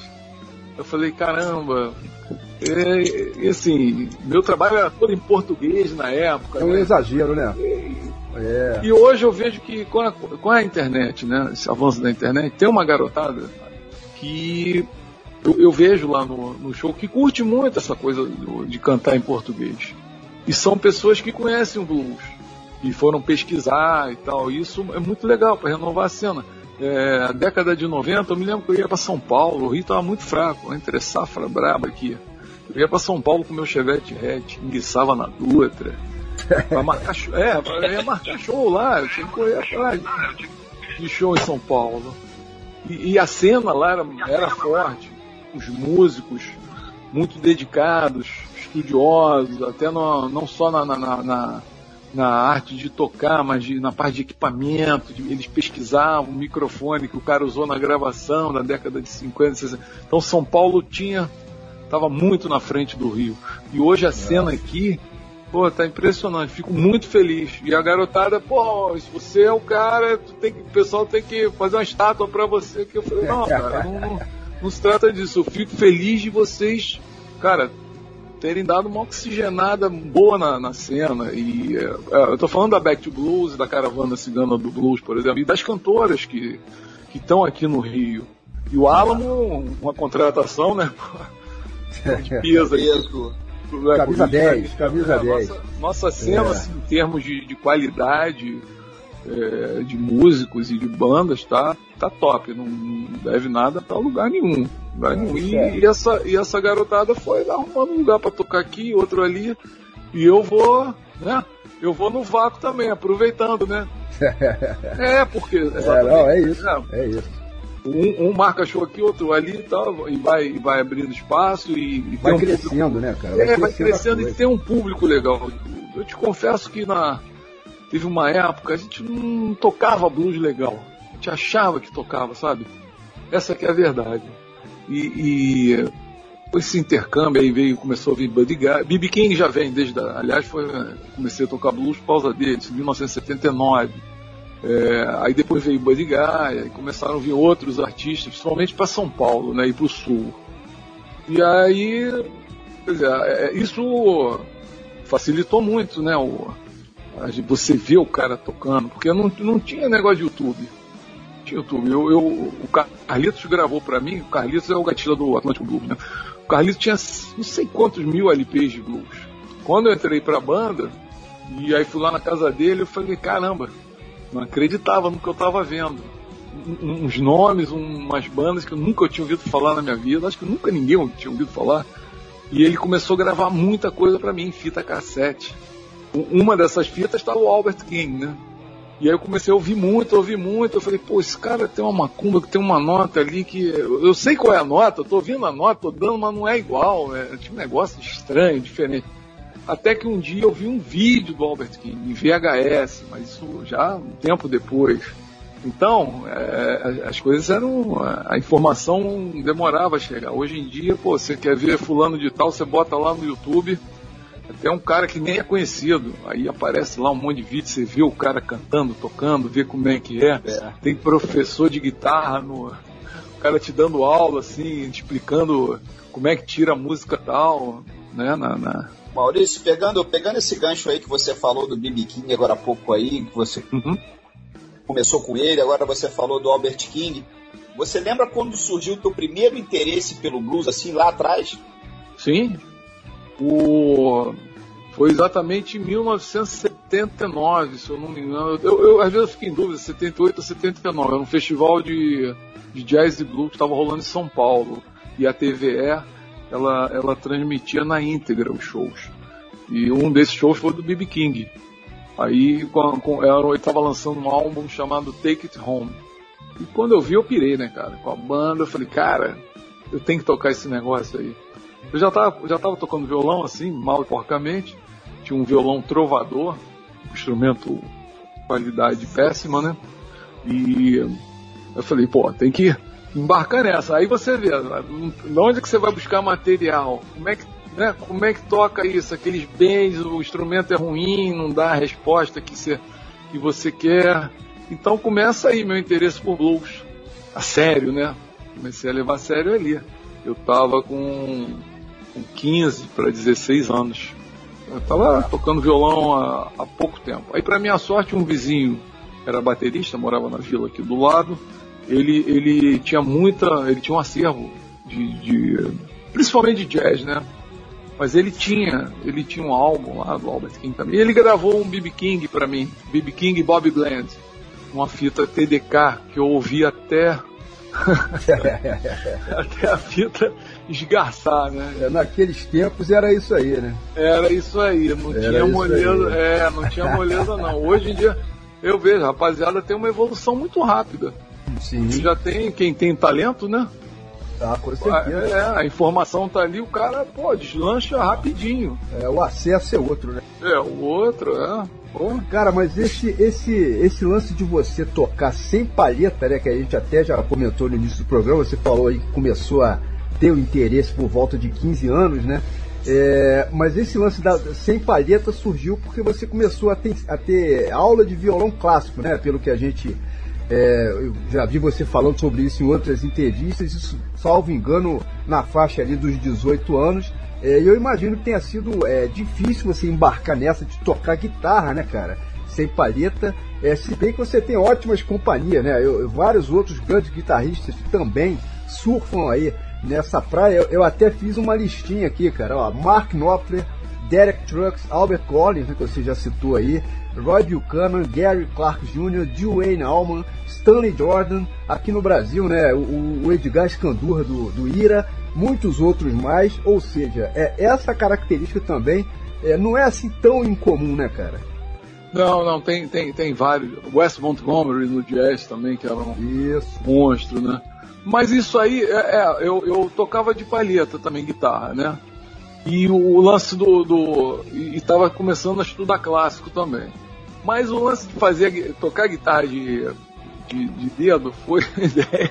Eu falei, caramba, é, assim, meu trabalho era todo em português na época. É um né? exagero, né? É. E hoje eu vejo que com a, com a internet, né, esse avanço da internet, tem uma garotada que eu, eu vejo lá no, no, show que curte muito essa coisa do, de cantar em português. E são pessoas que conhecem o blues e foram pesquisar e tal. E isso é muito legal para renovar a cena. É, a década de 90, eu me lembro que eu ia para São Paulo, o Rio estava muito fraco, entre safra braba aqui. Eu ia para São Paulo com meu Chevette Red, enguiçava na Dutra, pra marcar show. É, ia marcar show lá, eu tinha que correr atrás de show em São Paulo. E, e a cena lá era, era forte, os músicos muito dedicados, estudiosos, até no, não só na, na, na, na, arte de tocar, mas de, na parte de equipamento, de, eles pesquisavam o microfone que o cara usou na gravação na década de 50, 60. Então São Paulo tinha estava muito na frente do Rio. E hoje a cena aqui, pô, tá impressionante. Fico muito feliz. E a garotada, pô, se você é o cara, tu tem que, o pessoal tem que fazer uma estátua para você. Que eu falei, não, cara, não, não, não se trata disso. Eu fico feliz de vocês, cara, terem dado uma oxigenada boa na, na cena. E é, eu tô falando da Back to Blues, da caravana cigana do blues, por exemplo, e das cantoras que estão aqui no Rio. E o Alamo, uma contratação, né? de peso aqui. Camisa 10, camisa 10. Nossa, nossa cena, é. assim, em termos de, de qualidade é, de músicos e de bandas, tá, tá top. Não, não deve nada pra lugar nenhum. Lugar nenhum. E, e, essa, e essa garotada foi arrumando um lugar pra tocar aqui, outro ali. E eu vou, né? Eu vou no vácuo também, aproveitando, né? (laughs) é, porque. É, não, é isso. É, é isso. Um, um, marca show aqui, outro ali e tal, e vai, vai abrindo espaço e, e vai um crescendo, público, né, cara? Vai é, vai crescendo e tem um público legal. Eu te confesso que na teve uma época a gente não tocava blues legal. Gente achava que tocava, sabe? Essa que é a verdade. E, e esse intercâmbio aí veio, começou a vir Buddy Guy. BB King já vem desde, aliás, foi comecei a tocar blues por causa dele, em 1979. É, aí depois veio Buddy Guy, e começaram a vir outros artistas, principalmente para São Paulo né, e para o Sul. E aí, quer dizer, é, isso facilitou muito, né? O, você vê o cara tocando, porque não, não tinha negócio de YouTube. Eu, eu, o Carlitos gravou para mim, o Carlitos é o gatilho do Atlântico Blues, né? O Carlitos tinha não sei quantos mil LPs de blues. Quando eu entrei pra banda, e aí fui lá na casa dele, eu falei, caramba, não acreditava no que eu estava vendo. Uns nomes, umas bandas que eu nunca tinha ouvido falar na minha vida, acho que nunca ninguém tinha ouvido falar. E ele começou a gravar muita coisa para mim, fita cassete. Uma dessas fitas estava o Albert King, né? E aí eu comecei a ouvir muito, ouvir muito. Eu falei, pô, esse cara tem uma macumba que tem uma nota ali que. Eu sei qual é a nota, eu tô ouvindo a nota, tô dando, mas não é igual. Né? Tinha um negócio estranho, diferente. Até que um dia eu vi um vídeo do Albert King em VHS, mas isso já um tempo depois. Então, é, as coisas eram. A informação demorava a chegar. Hoje em dia, pô, você quer ver fulano de tal, você bota lá no YouTube. Até um cara que nem é conhecido. Aí aparece lá um monte de vídeo, você vê o cara cantando, tocando, vê como é que é. é. Tem professor de guitarra no. O cara te dando aula, assim, explicando como é que tira a música tal, né? Na, na, Maurício, pegando, pegando esse gancho aí que você falou do BB King agora há pouco aí, que você uhum. começou com ele, agora você falou do Albert King. Você lembra quando surgiu o teu primeiro interesse pelo blues, assim, lá atrás? Sim. O... Foi exatamente em 1979, se eu não me engano. Eu, eu, às vezes eu fico em dúvida, 78 ou 79. Era um festival de, de jazz e blues que estava rolando em São Paulo. E a TVE ela, ela transmitia na íntegra os shows. E um desses shows foi do B.B. King. Aí com, com, ele estava lançando um álbum chamado Take It Home. E quando eu vi, eu pirei, né, cara? Com a banda, eu falei, cara, eu tenho que tocar esse negócio aí. Eu já estava já tava tocando violão assim, mal e porcamente. Tinha um violão trovador, um instrumento qualidade péssima, né? E eu falei, pô, tem que embarcar nessa. Aí você vê, de onde é que você vai buscar material? Como é que, né, como é que toca isso? Aqueles bens, o instrumento é ruim, não dá a resposta que você, que você quer. Então começa aí meu interesse por blues. A sério, né? Comecei a levar a sério ali. Eu tava com, com 15 para 16 anos. Eu tava tocando violão há, há pouco tempo. Aí, para minha sorte, um vizinho era baterista, morava na vila aqui do lado ele, ele tinha muita. Ele tinha um acervo de, de, principalmente de jazz, né? Mas ele tinha, ele tinha um álbum lá do Albert King também. E ele gravou um BB King para mim, BB King e Bob Gland, uma fita TDK que eu ouvi até (laughs) até a fita esgarçar, né? É, naqueles tempos era isso aí, né? Era isso aí, não era tinha moleza, é, não tinha moleza não. Hoje em dia eu vejo, rapaziada, tem uma evolução muito rápida. Sim. Já tem quem tem talento, né? Ah, com certeza. É, a informação tá ali, o cara, pô, deslancha rapidinho. É, o acesso é outro, né? É, o outro, é. Pô. Cara, mas esse, esse, esse lance de você tocar sem palheta, né? Que a gente até já comentou no início do programa, você falou aí que começou a ter o interesse por volta de 15 anos, né? É, mas esse lance da sem palheta surgiu porque você começou a ter, a ter aula de violão clássico, né? Pelo que a gente é, eu já vi você falando sobre isso em outras entrevistas, isso, salvo engano, na faixa ali dos 18 anos. É, e eu imagino que tenha sido é, difícil você embarcar nessa de tocar guitarra, né, cara? Sem palheta. É, se bem que você tem ótimas companhias, né? Eu, vários outros grandes guitarristas também surfam aí nessa praia. Eu, eu até fiz uma listinha aqui, cara. Ó, Mark Knopfler, Derek Trucks, Albert Collins, né, que você já citou aí, Roy Buchanan, Gary Clark Jr., Dwayne Allman, Stanley Jordan, aqui no Brasil, né, o, o Edgar Scandurra do, do Ira, muitos outros mais, ou seja, é, essa característica também é, não é assim tão incomum, né, cara? Não, não, tem, tem, tem vários. Wes Montgomery no jazz também, que era um isso. monstro, né? Mas isso aí, é, é eu, eu tocava de palheta também, guitarra, né? E o lance do. do e estava começando a estudar clássico também. Mas o lance de fazer tocar guitarra de, de, de dedo foi (laughs) a ideia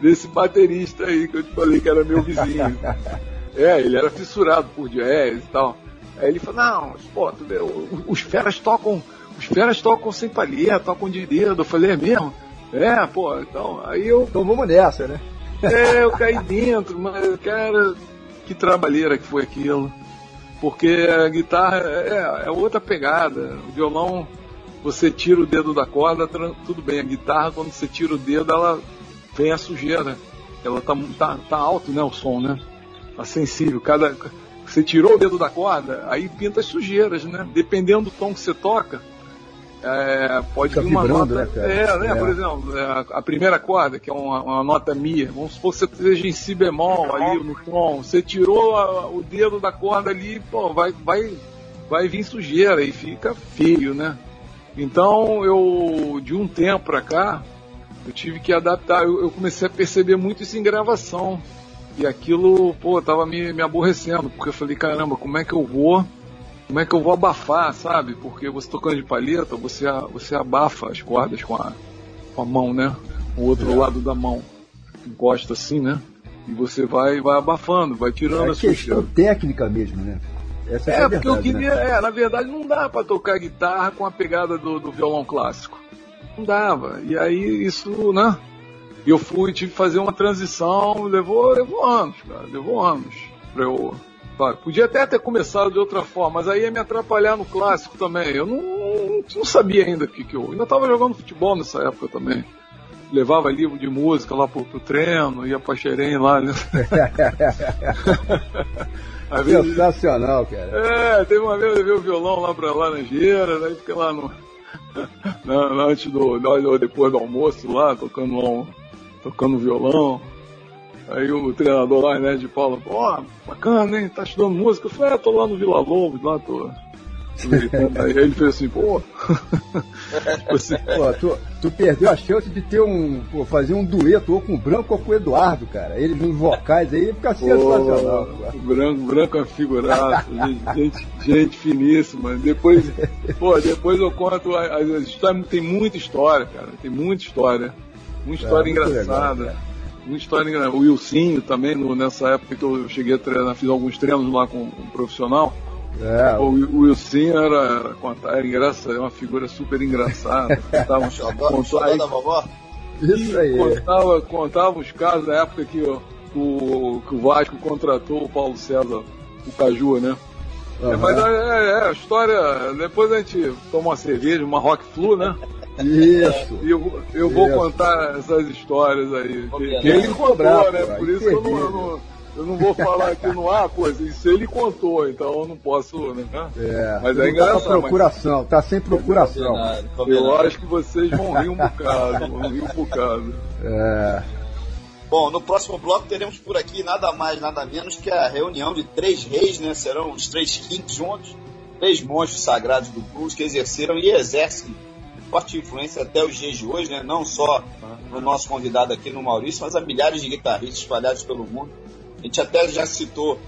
desse baterista aí que eu te falei que era meu vizinho. (laughs) é, ele era fissurado por jazz e tal. Aí ele falou, não, pô, tu vê, os feras tocam. Os feras tocam sem palheta, tocam de dedo. Eu falei, é mesmo? É, pô, então. Aí eu. Então vamos nessa, né? É, eu caí dentro, mas, cara, que trabalheira que foi aquilo. Porque a guitarra é, é outra pegada. O violão, você tira o dedo da corda, tudo bem. A guitarra, quando você tira o dedo, ela vem a sujeira. Ela tá, tá, tá alto, né, o som, né? Tá sensível. Cada, você tirou o dedo da corda, aí pinta as sujeiras, né? Dependendo do tom que você toca, é, pode Fica vir uma nota. Né? É, né, é. por exemplo, é, a primeira corda, que é uma, uma, nota Mi, vamos supor que você esteja em Si bemol ali no tom, você tirou a, o dedo da corda ali, pô, vai, vai, vai vir sujeira e fica feio, né? Então eu, de um tempo pra cá, eu tive que adaptar, eu, eu comecei a perceber muito isso em gravação. E aquilo, pô, tava me, me aborrecendo, porque eu falei, caramba, como é que eu vou como é que eu vou abafar, sabe? Porque você tocando de palheta, você, você abafa as cordas com a, com a mão, né? O outro é. lado da mão. Encosta assim, né? E você vai, vai abafando, vai tirando é a questão técnica mesmo, né? Essa é, é porque verdade, eu queria, né? é, na verdade não dá para tocar guitarra com a pegada do, do violão clássico. Não dava. E aí isso, né? Eu fui, tive que fazer uma transição, levou, levou anos, cara, levou anos pra eu Podia até ter começado de outra forma, mas aí ia me atrapalhar no clássico também. Eu não, não, não sabia ainda o que, que eu. Ainda estava jogando futebol nessa época também. Levava livro de música lá pro, pro treino, ia pra Xerém lá. Né? (laughs) vezes, Sensacional, cara. É, teve uma vez eu levei o violão lá pra Laranjeira, daí fiquei lá no. (laughs) na, antes do. depois do almoço lá, tocando tocando violão. Aí o treinador lá, né, de Paula, ó, oh, bacana, hein? Tá estudando música? Eu falei, é, tô lá no Vila Lobos, lá tô. (laughs) Aí ele fez assim, pô. (laughs) tipo assim, pô tu, tu, perdeu a chance de ter um. Pô, fazer um dueto ou com o Branco ou com o Eduardo, cara. Eles nos vocais aí fica sensacional. Pô, branco, branco é figuraço, (laughs) gente, gente finíssima. Depois, pô, depois eu conto. A, história, tem muita história, cara. Tem muita história. Muita história é, engraçada. Legal, uma história engraçada. O Wilsinho também, no, nessa época que eu cheguei a treinar, fiz alguns treinos lá com um profissional. É. O, o Wilson era, era, era engraçado, é uma figura super engraçada. (laughs) Contava, contou, aí, da vovó? Isso aí. Contava, contava os casos da época que o, que o Vasco contratou o Paulo César, o Caju, né? Uhum. É, mas é, é, é, a história. Depois a gente toma uma cerveja, uma rock flu, né? Isso. E eu, eu vou contar essas histórias aí. Que, que ele contou, né? Por isso que eu não, eu não eu não vou falar aqui no ar, coisa, isso ele contou, então eu não posso, né? É, mas é engraçado. Tá procuração, mas... tá sem procuração. Eu acho que vocês vão rir um bocado, vão rir um bocado. É. Bom, no próximo bloco teremos por aqui nada mais, nada menos que a reunião de três reis, né? Serão os três kings juntos, três monstros sagrados do blues que exerceram e exercem forte influência até os dias de hoje, né? Não só no nosso convidado aqui no Maurício, mas a milhares de guitarristas espalhados pelo mundo a gente até já citou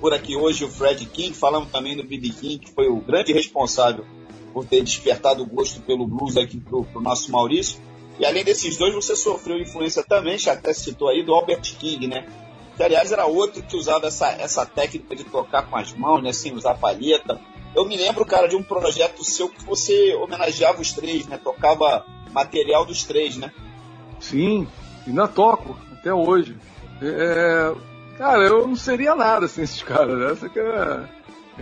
por aqui hoje o Fred King, falamos também do B.B. King, que foi o grande responsável por ter despertado o gosto pelo blues aqui pro, pro nosso Maurício. E além desses dois, você sofreu influência também, já até citou aí, do Albert King, né? Que aliás era outro que usava essa, essa técnica de tocar com as mãos, né? Sem usar palheta. Eu me lembro, cara, de um projeto seu que você homenageava os três, né? Tocava material dos três, né? Sim, ainda toco, até hoje. É, Cara, eu não seria nada sem esses caras. Né? Essa que é,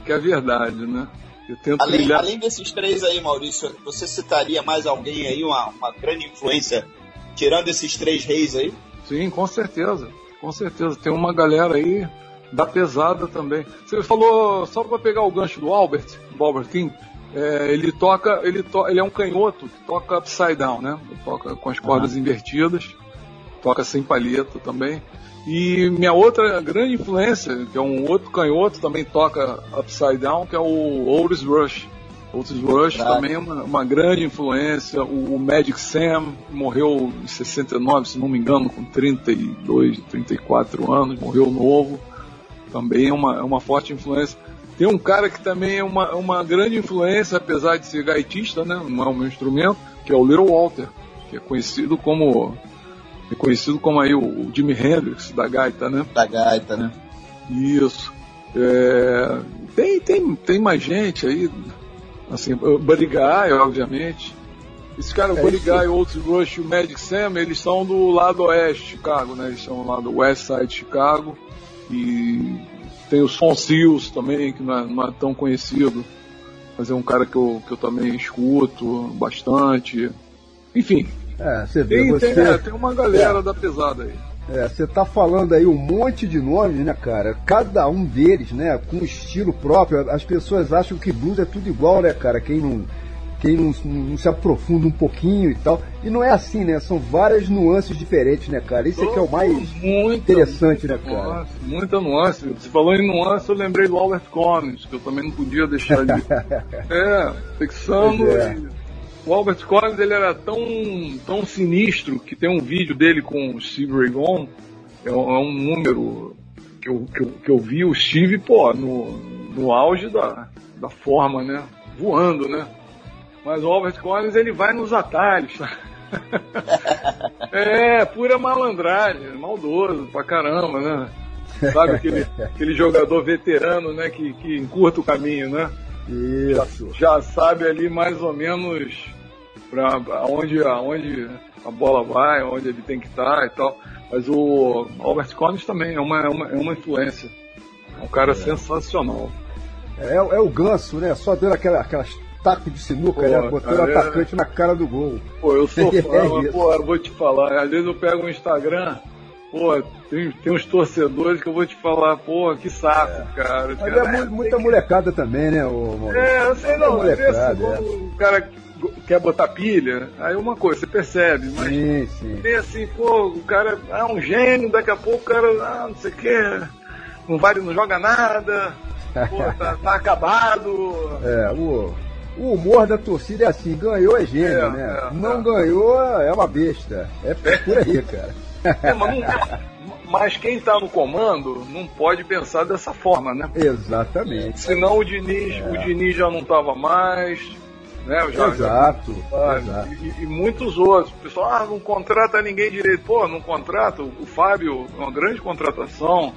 que é a verdade, né? Eu tento além, brilhar... além desses três aí, Maurício, você citaria mais alguém aí, uma, uma grande influência, tirando esses três reis aí? Sim, com certeza. Com certeza. Tem uma galera aí da pesada também. Você falou, só para pegar o gancho do Albert, do Albert King, é, ele toca, ele, to, ele é um canhoto que toca upside down, né? Ele toca com as cordas uhum. invertidas, toca sem palheta também. E minha outra grande influência, que é um outro canhoto, também toca Upside Down, que é o Otis Rush. Otis Rush também é uma, uma, grande influência. O, o, Magic Sam morreu em 69, se não me engano, com 32, 34 anos, morreu novo. Também é uma, é uma forte influência. Tem um cara que também é uma, uma grande influência, apesar de ser gaitista, né? não é o meu instrumento, que é o Little Walter, que é conhecido como reconhecido como aí o Jimi Hendrix da gaita, né? Da gaita, né? Isso. É, tem, tem, tem mais gente aí, assim, Buddy Guy, obviamente. Esse cara, o é Buddy Guy, o Otis Rush e o Magic Sam, eles são do lado oeste de Chicago, né? Eles são lá do West Side de Chicago. E tem o Son Seals também, que não é, não é, tão conhecido. Mas é um cara que eu, que eu também escuto bastante. Enfim, é, você vê, tem, você... Tem, é, tem uma galera é. da pesada aí. É, você tá falando aí um monte de nomes, né, cara? Cada um deles, né, com estilo próprio. As pessoas acham que blues é tudo igual, né, cara? Quem não, quem não, não, se aprofunda um pouquinho e tal. E não é assim, né? São várias nuances diferentes, né, cara? Isso é que é o mais muita, interessante, né, cara? Nuance, muita nuance. Você falou em nuance, eu lembrei do Albert Collins, que eu também não podia deixar de. (laughs) é, fixando. É. O Albert Collins ele era tão, tão sinistro que tem um vídeo dele com o Steve Ray Vaughan, é, um, é um número que eu, que, eu, que eu vi o Steve, pô, no, no auge da, da forma, né? Voando, né? Mas o Albert Collins ele vai nos atalhos. (laughs) é, pura malandragem, maldoso pra caramba, né? Sabe aquele, aquele jogador veterano, né, que, que encurta o caminho, né? Isso. Já, já sabe ali mais ou menos para aonde, aonde a bola vai, onde ele tem que estar e tal. Mas o Albert Collins também é uma, é uma, é uma influência. É um cara é. sensacional. É, é, o ganso, né? Só dando aquela, aquelas tacos de sinuca, pô, né? Botando o é. atacante na cara do gol. Pô, eu sou (laughs) fã, mas, pô, eu vou te falar. Às vezes eu pego o Instagram, pô, tem, tem uns torcedores que eu vou te falar, pô, que saco, é. cara. Mas cara, é muita molecada que... também, né, o É, eu sei não, molecada, é. o cara quer botar pilha, aí uma coisa, você percebe, mas sim, sim. tem assim, pô, o cara é um gênio, daqui a pouco o cara, ah, não sei o que, não vale, não joga nada. (laughs) Pô, tá, tá acabado. É, o, o humor da torcida é assim, ganhou é gênio, É, né? é, não é. ganhou é uma besta. É por aí, cara. (laughs) É, mas, não- mas quem tá no comando não pode pensar dessa forma, né? Exatamente. Senão o Diniz, o Diniz já não tava mais, né? Já, Exato. Ah, exato. E, e muitos outros. O pessoal, ah, não contrata ninguém direito. Pô, não contrata. O Fábio é uma grande contratação.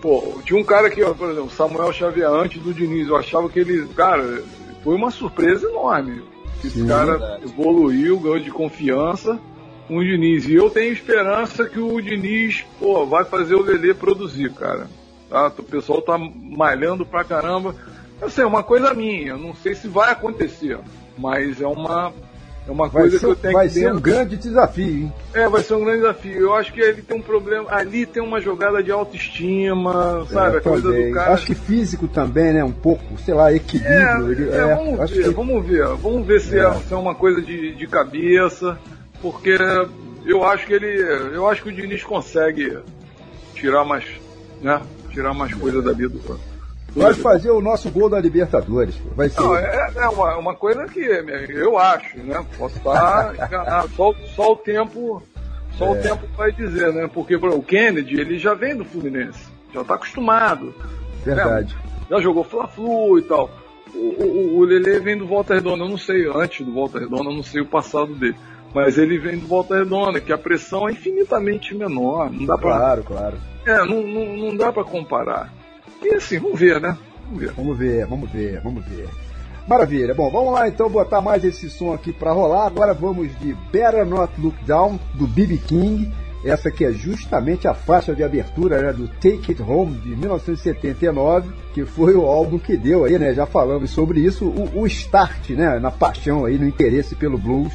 Pô, tinha um cara aqui, ó, por exemplo, Samuel Xavier, antes do Diniz. Eu achava que ele, cara, foi uma surpresa enorme. Esse Sim, cara verdade. evoluiu, ganhou de confiança com o Diniz. E eu tenho esperança que o Diniz, pô, vai fazer o Lelê produzir, cara. Tá? O pessoal tá malhando pra caramba. Assim, é uma coisa minha, eu não sei se vai acontecer, mas é uma, é uma coisa que eu ser, tenho vai ser um grande desafio, hein? É, vai ser um grande desafio. Eu acho que ele tem um problema. Ali tem uma jogada de autoestima, sabe? É, a coisa também. do cara. Acho que físico também, né? Um pouco, sei lá, É, equilíbrio. ele- é, é, vamos ver, que- vamos ver. Vamos ver se é, É. se é uma coisa de, de cabeça, porque eu acho que ele. Eu acho que o Diniz consegue tirar mais. né? Tirar mais coisa dali do. do- Vai fazer o nosso gol da Libertadores. Vai ser. Não, é, é uma, uma coisa que eu acho, né? Posso estar enganado. Só, só o tempo. Só o É. tempo vai dizer, né? Porque por exemplo, o Kennedy, ele já vem do Fluminense. Já está acostumado. Verdade. Já jogou Fla-Flu e tal. O, o, o Lele vem do Volta Redonda, eu não sei, antes do Volta Redonda, eu não sei o passado dele. Mas ele vem do Volta Redonda, que a pressão é infinitamente menor. Não dá pra, Claro, claro. é, não, não, não dá pra comparar. E assim, vamos ver, né? Vamos ver. Vamos ver, vamos ver, vamos ver. Maravilha. Bom, vamos lá então botar mais esse som aqui pra rolar. Agora vamos de Better Not Look Down, do B.B. King. Essa que é justamente a faixa de abertura né, do Take It Home de 1979, que foi o álbum que deu aí, né? Já falamos sobre isso, o, o start, né? Na paixão aí, no interesse pelo blues,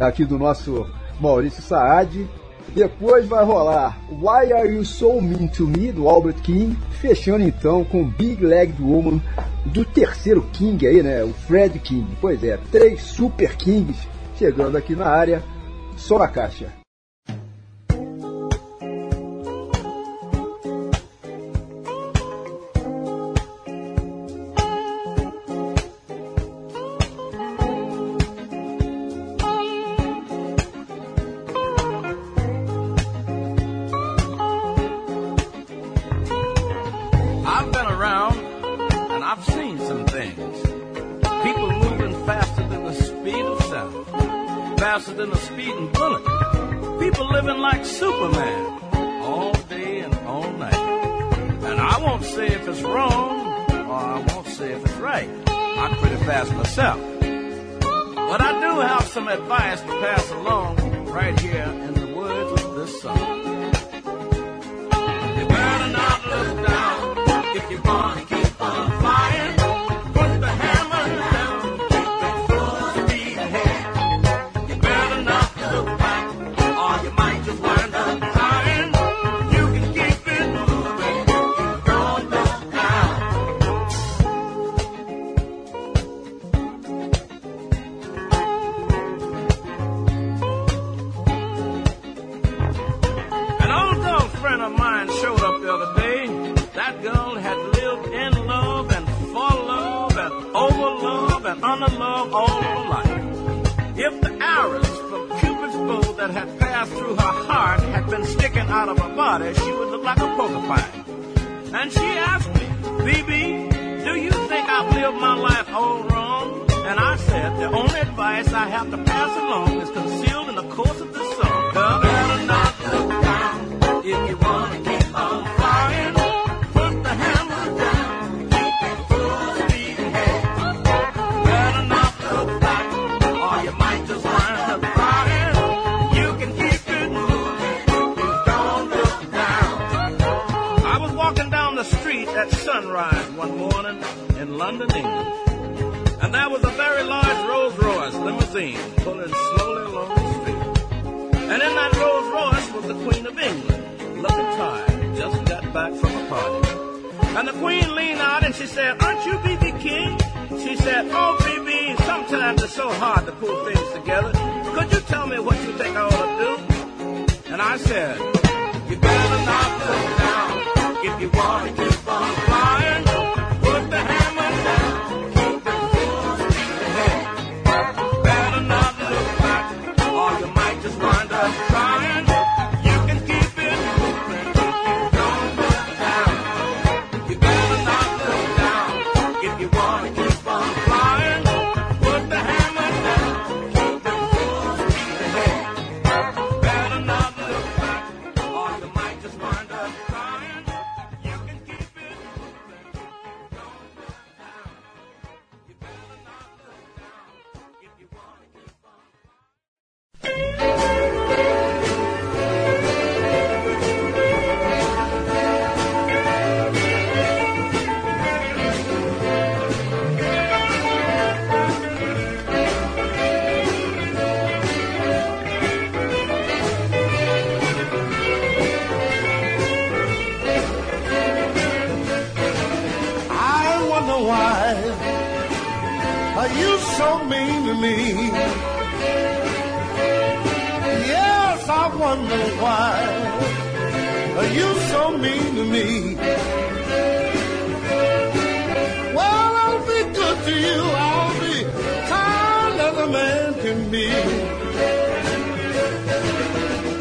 aqui do nosso Maurício Saad. Depois vai rolar Why Are You So Mean to Me, do Albert King, fechando então com Big Legged Woman, do terceiro King aí, né? O Fred King. Pois é, três Super Kings chegando aqui na área, só na caixa. Are you so mean to me? Yes, I wonder why are you so mean to me? Well, I'll be good to you. I'll be kind as a man can be.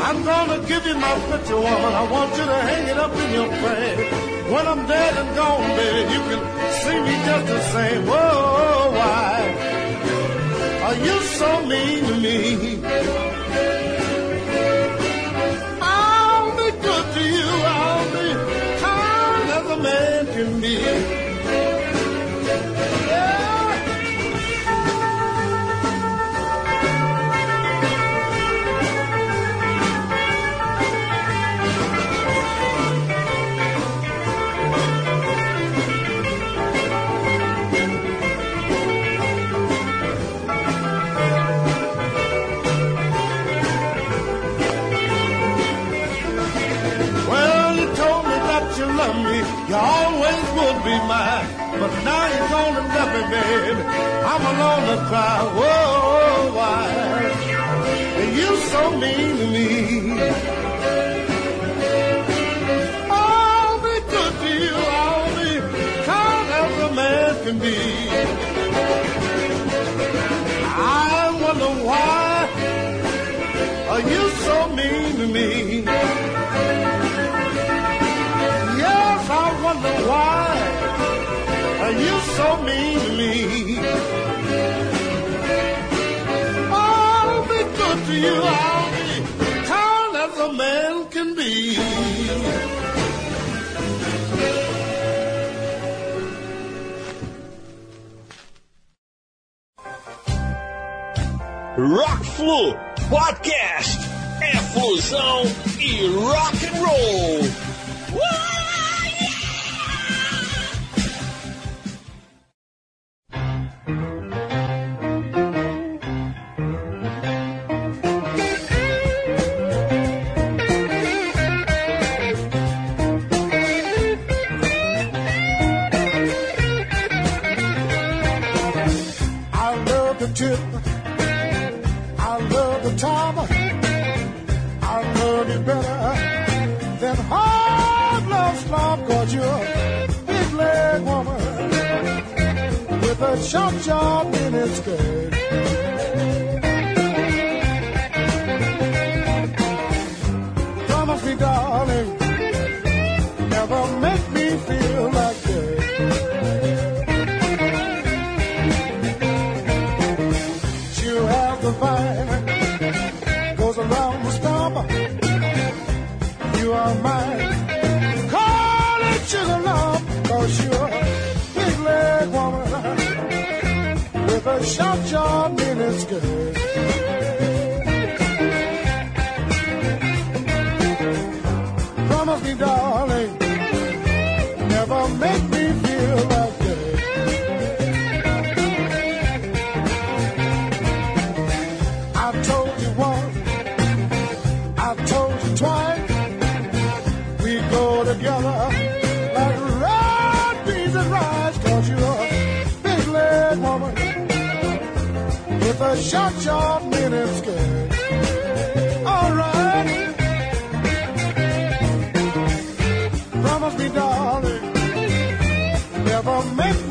I'm gonna give you my picture, woman. I want you to hang it up in your frame. When I'm dead and gone, baby, you can see me just the same. Whoa, why are so mean to me? Be mine. But now you're gonna love me, baby. I'm alone to cry. Whoa, why? You so mean to me. I'll be good to you. I'll be kind as a man can be. I wonder why are you so mean to me? Yes, I wonder why you so mean to me? I'll be good to you. I'll be kind as a man can be. Rock Flu Podcast é fusão e rock and roll. A short, short mini skirt. Alright. Promise me, darling, never make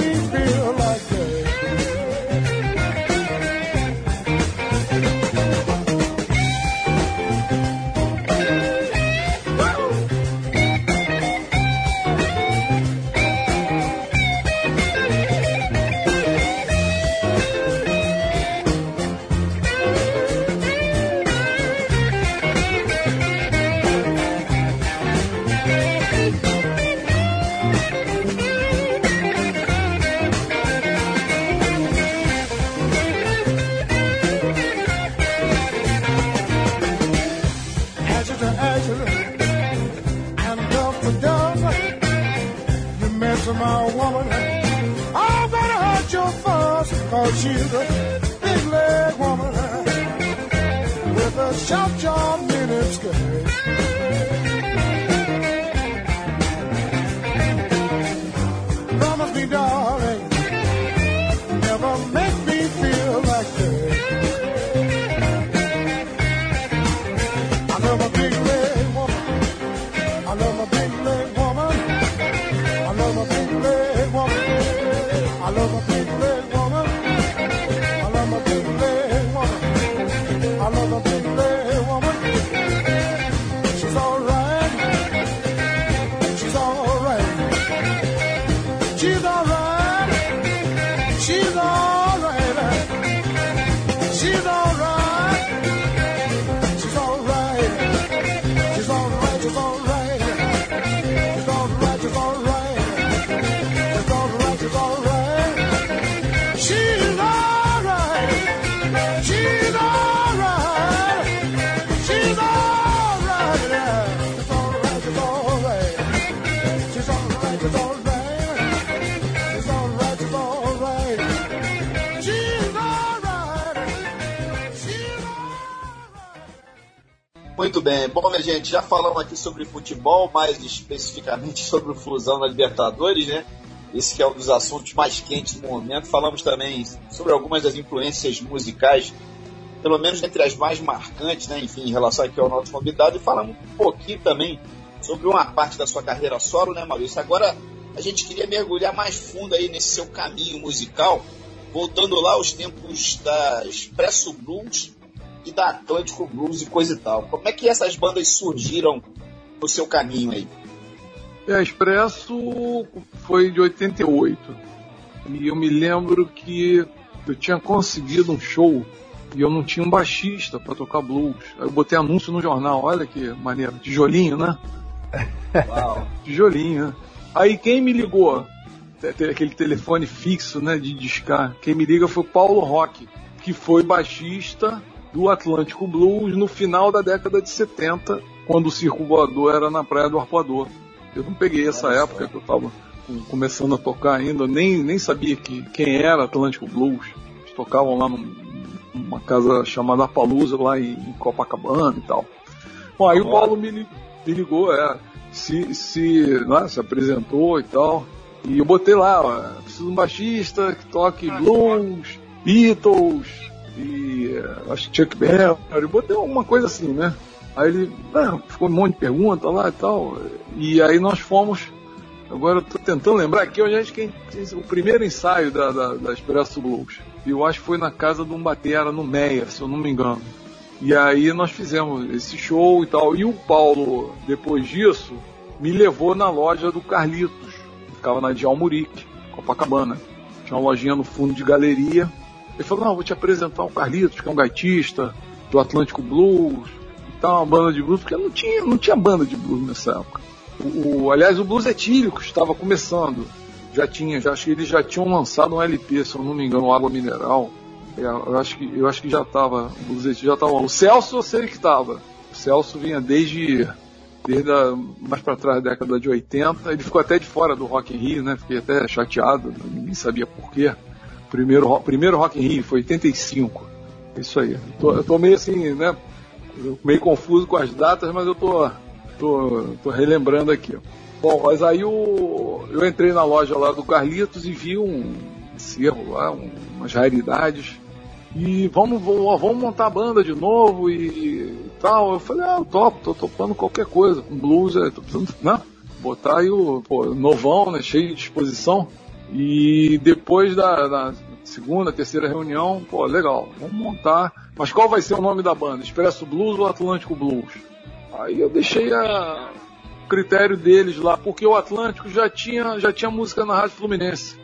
gente, já falamos aqui sobre futebol, mais especificamente (laughs) sobre o Flusão na Libertadores, né? Esse que é um dos assuntos mais quentes do momento. Falamos também sobre algumas das influências musicais, pelo menos entre as mais marcantes, né? Enfim, em relação aqui ao nosso convidado. E falamos um pouquinho também sobre uma parte da sua carreira solo, né, Maurício? Agora, a gente queria mergulhar mais fundo aí nesse seu caminho musical, voltando lá aos tempos da Expresso Blues e da Atlântico Blues e coisa e tal. Como é que essas bandas surgiram no seu caminho aí? É, Expresso foi de 88. E eu me lembro que eu tinha conseguido um show e eu não tinha um baixista para tocar blues. Aí eu botei anúncio no jornal, olha que maneiro, tijolinho, né? Uau. (laughs) Tijolinho, né? Aí quem me ligou? Te- te- Aquele telefone fixo, né, de discar. Quem me liga foi o Paulo Roque, que foi baixista do Atlântico Blues no final da década de 70, quando o Circo Voador era na Praia do Arpoador. Eu não peguei essa só. época que eu estava começando a tocar ainda, nem, nem sabia que, quem era Atlântico Blues. Eles tocavam lá num- numa casa chamada Palusa, lá em, em Copacabana e tal. Bom, aí o. Paulo me, me ligou, é, se, se, né, se apresentou e tal. E eu botei lá, ó, preciso de um baixista que toque blues, Beatles acho que Chuck Berry. Botei uma coisa assim, né? Aí ele ah, ficou um monte de pergunta lá e tal. E aí nós fomos. Agora eu tô tentando lembrar aqui onde a gente o primeiro ensaio da, da, da Expresso Blues. Eu acho que foi na casa de um batera no Meia, se eu não me engano. E aí nós fizemos esse show e tal. E o Paulo, depois disso, me levou na loja do Carlitos. Ficava na de Almurique, Copacabana. Tinha uma lojinha no fundo de galeria. Ele falou, não, vou te apresentar o Carlitos, que é um gaitista do Atlântico Blues e tal, uma banda de blues, porque não tinha, não tinha banda de blues nessa época. O, o- aliás, o Blues Etílico estava começando. Já tinha, já acho que eles já tinham lançado um LP, se eu não me engano, Água Mineral. É, eu acho que eu acho que já estava, o Blues Etílico já estava. O Celso eu sei que estava. O Celso vinha desde desde a, mais para trás da década de 80. Ele ficou até de fora do Rock in Rio, né? Fiquei até chateado, ninguém sabia por quê. Primeiro, ro- primeiro Rock in Rio foi 85. Isso aí. Eu tô, eu tô meio assim, né? Meio confuso com as datas, mas eu tô, tô, tô relembrando aqui. Bom, mas aí o, eu entrei na loja lá do Carlitos e vi um cerro lá, um- umas raridades. E vamos, vamos, vamos montar a banda de novo e tal. Eu falei, ah, eu topo, tô topando qualquer coisa. Com blues, é, tô precisando, né? Botar aí o pô, novão, né? Cheio de disposição. E depois da, da segunda, terceira reunião, pô, legal, vamos montar. Mas qual vai ser o nome da banda? Expresso Blues ou Atlântico Blues? Aí eu deixei a o critério deles lá, porque o Atlântico já tinha, já tinha música na Rádio Fluminense.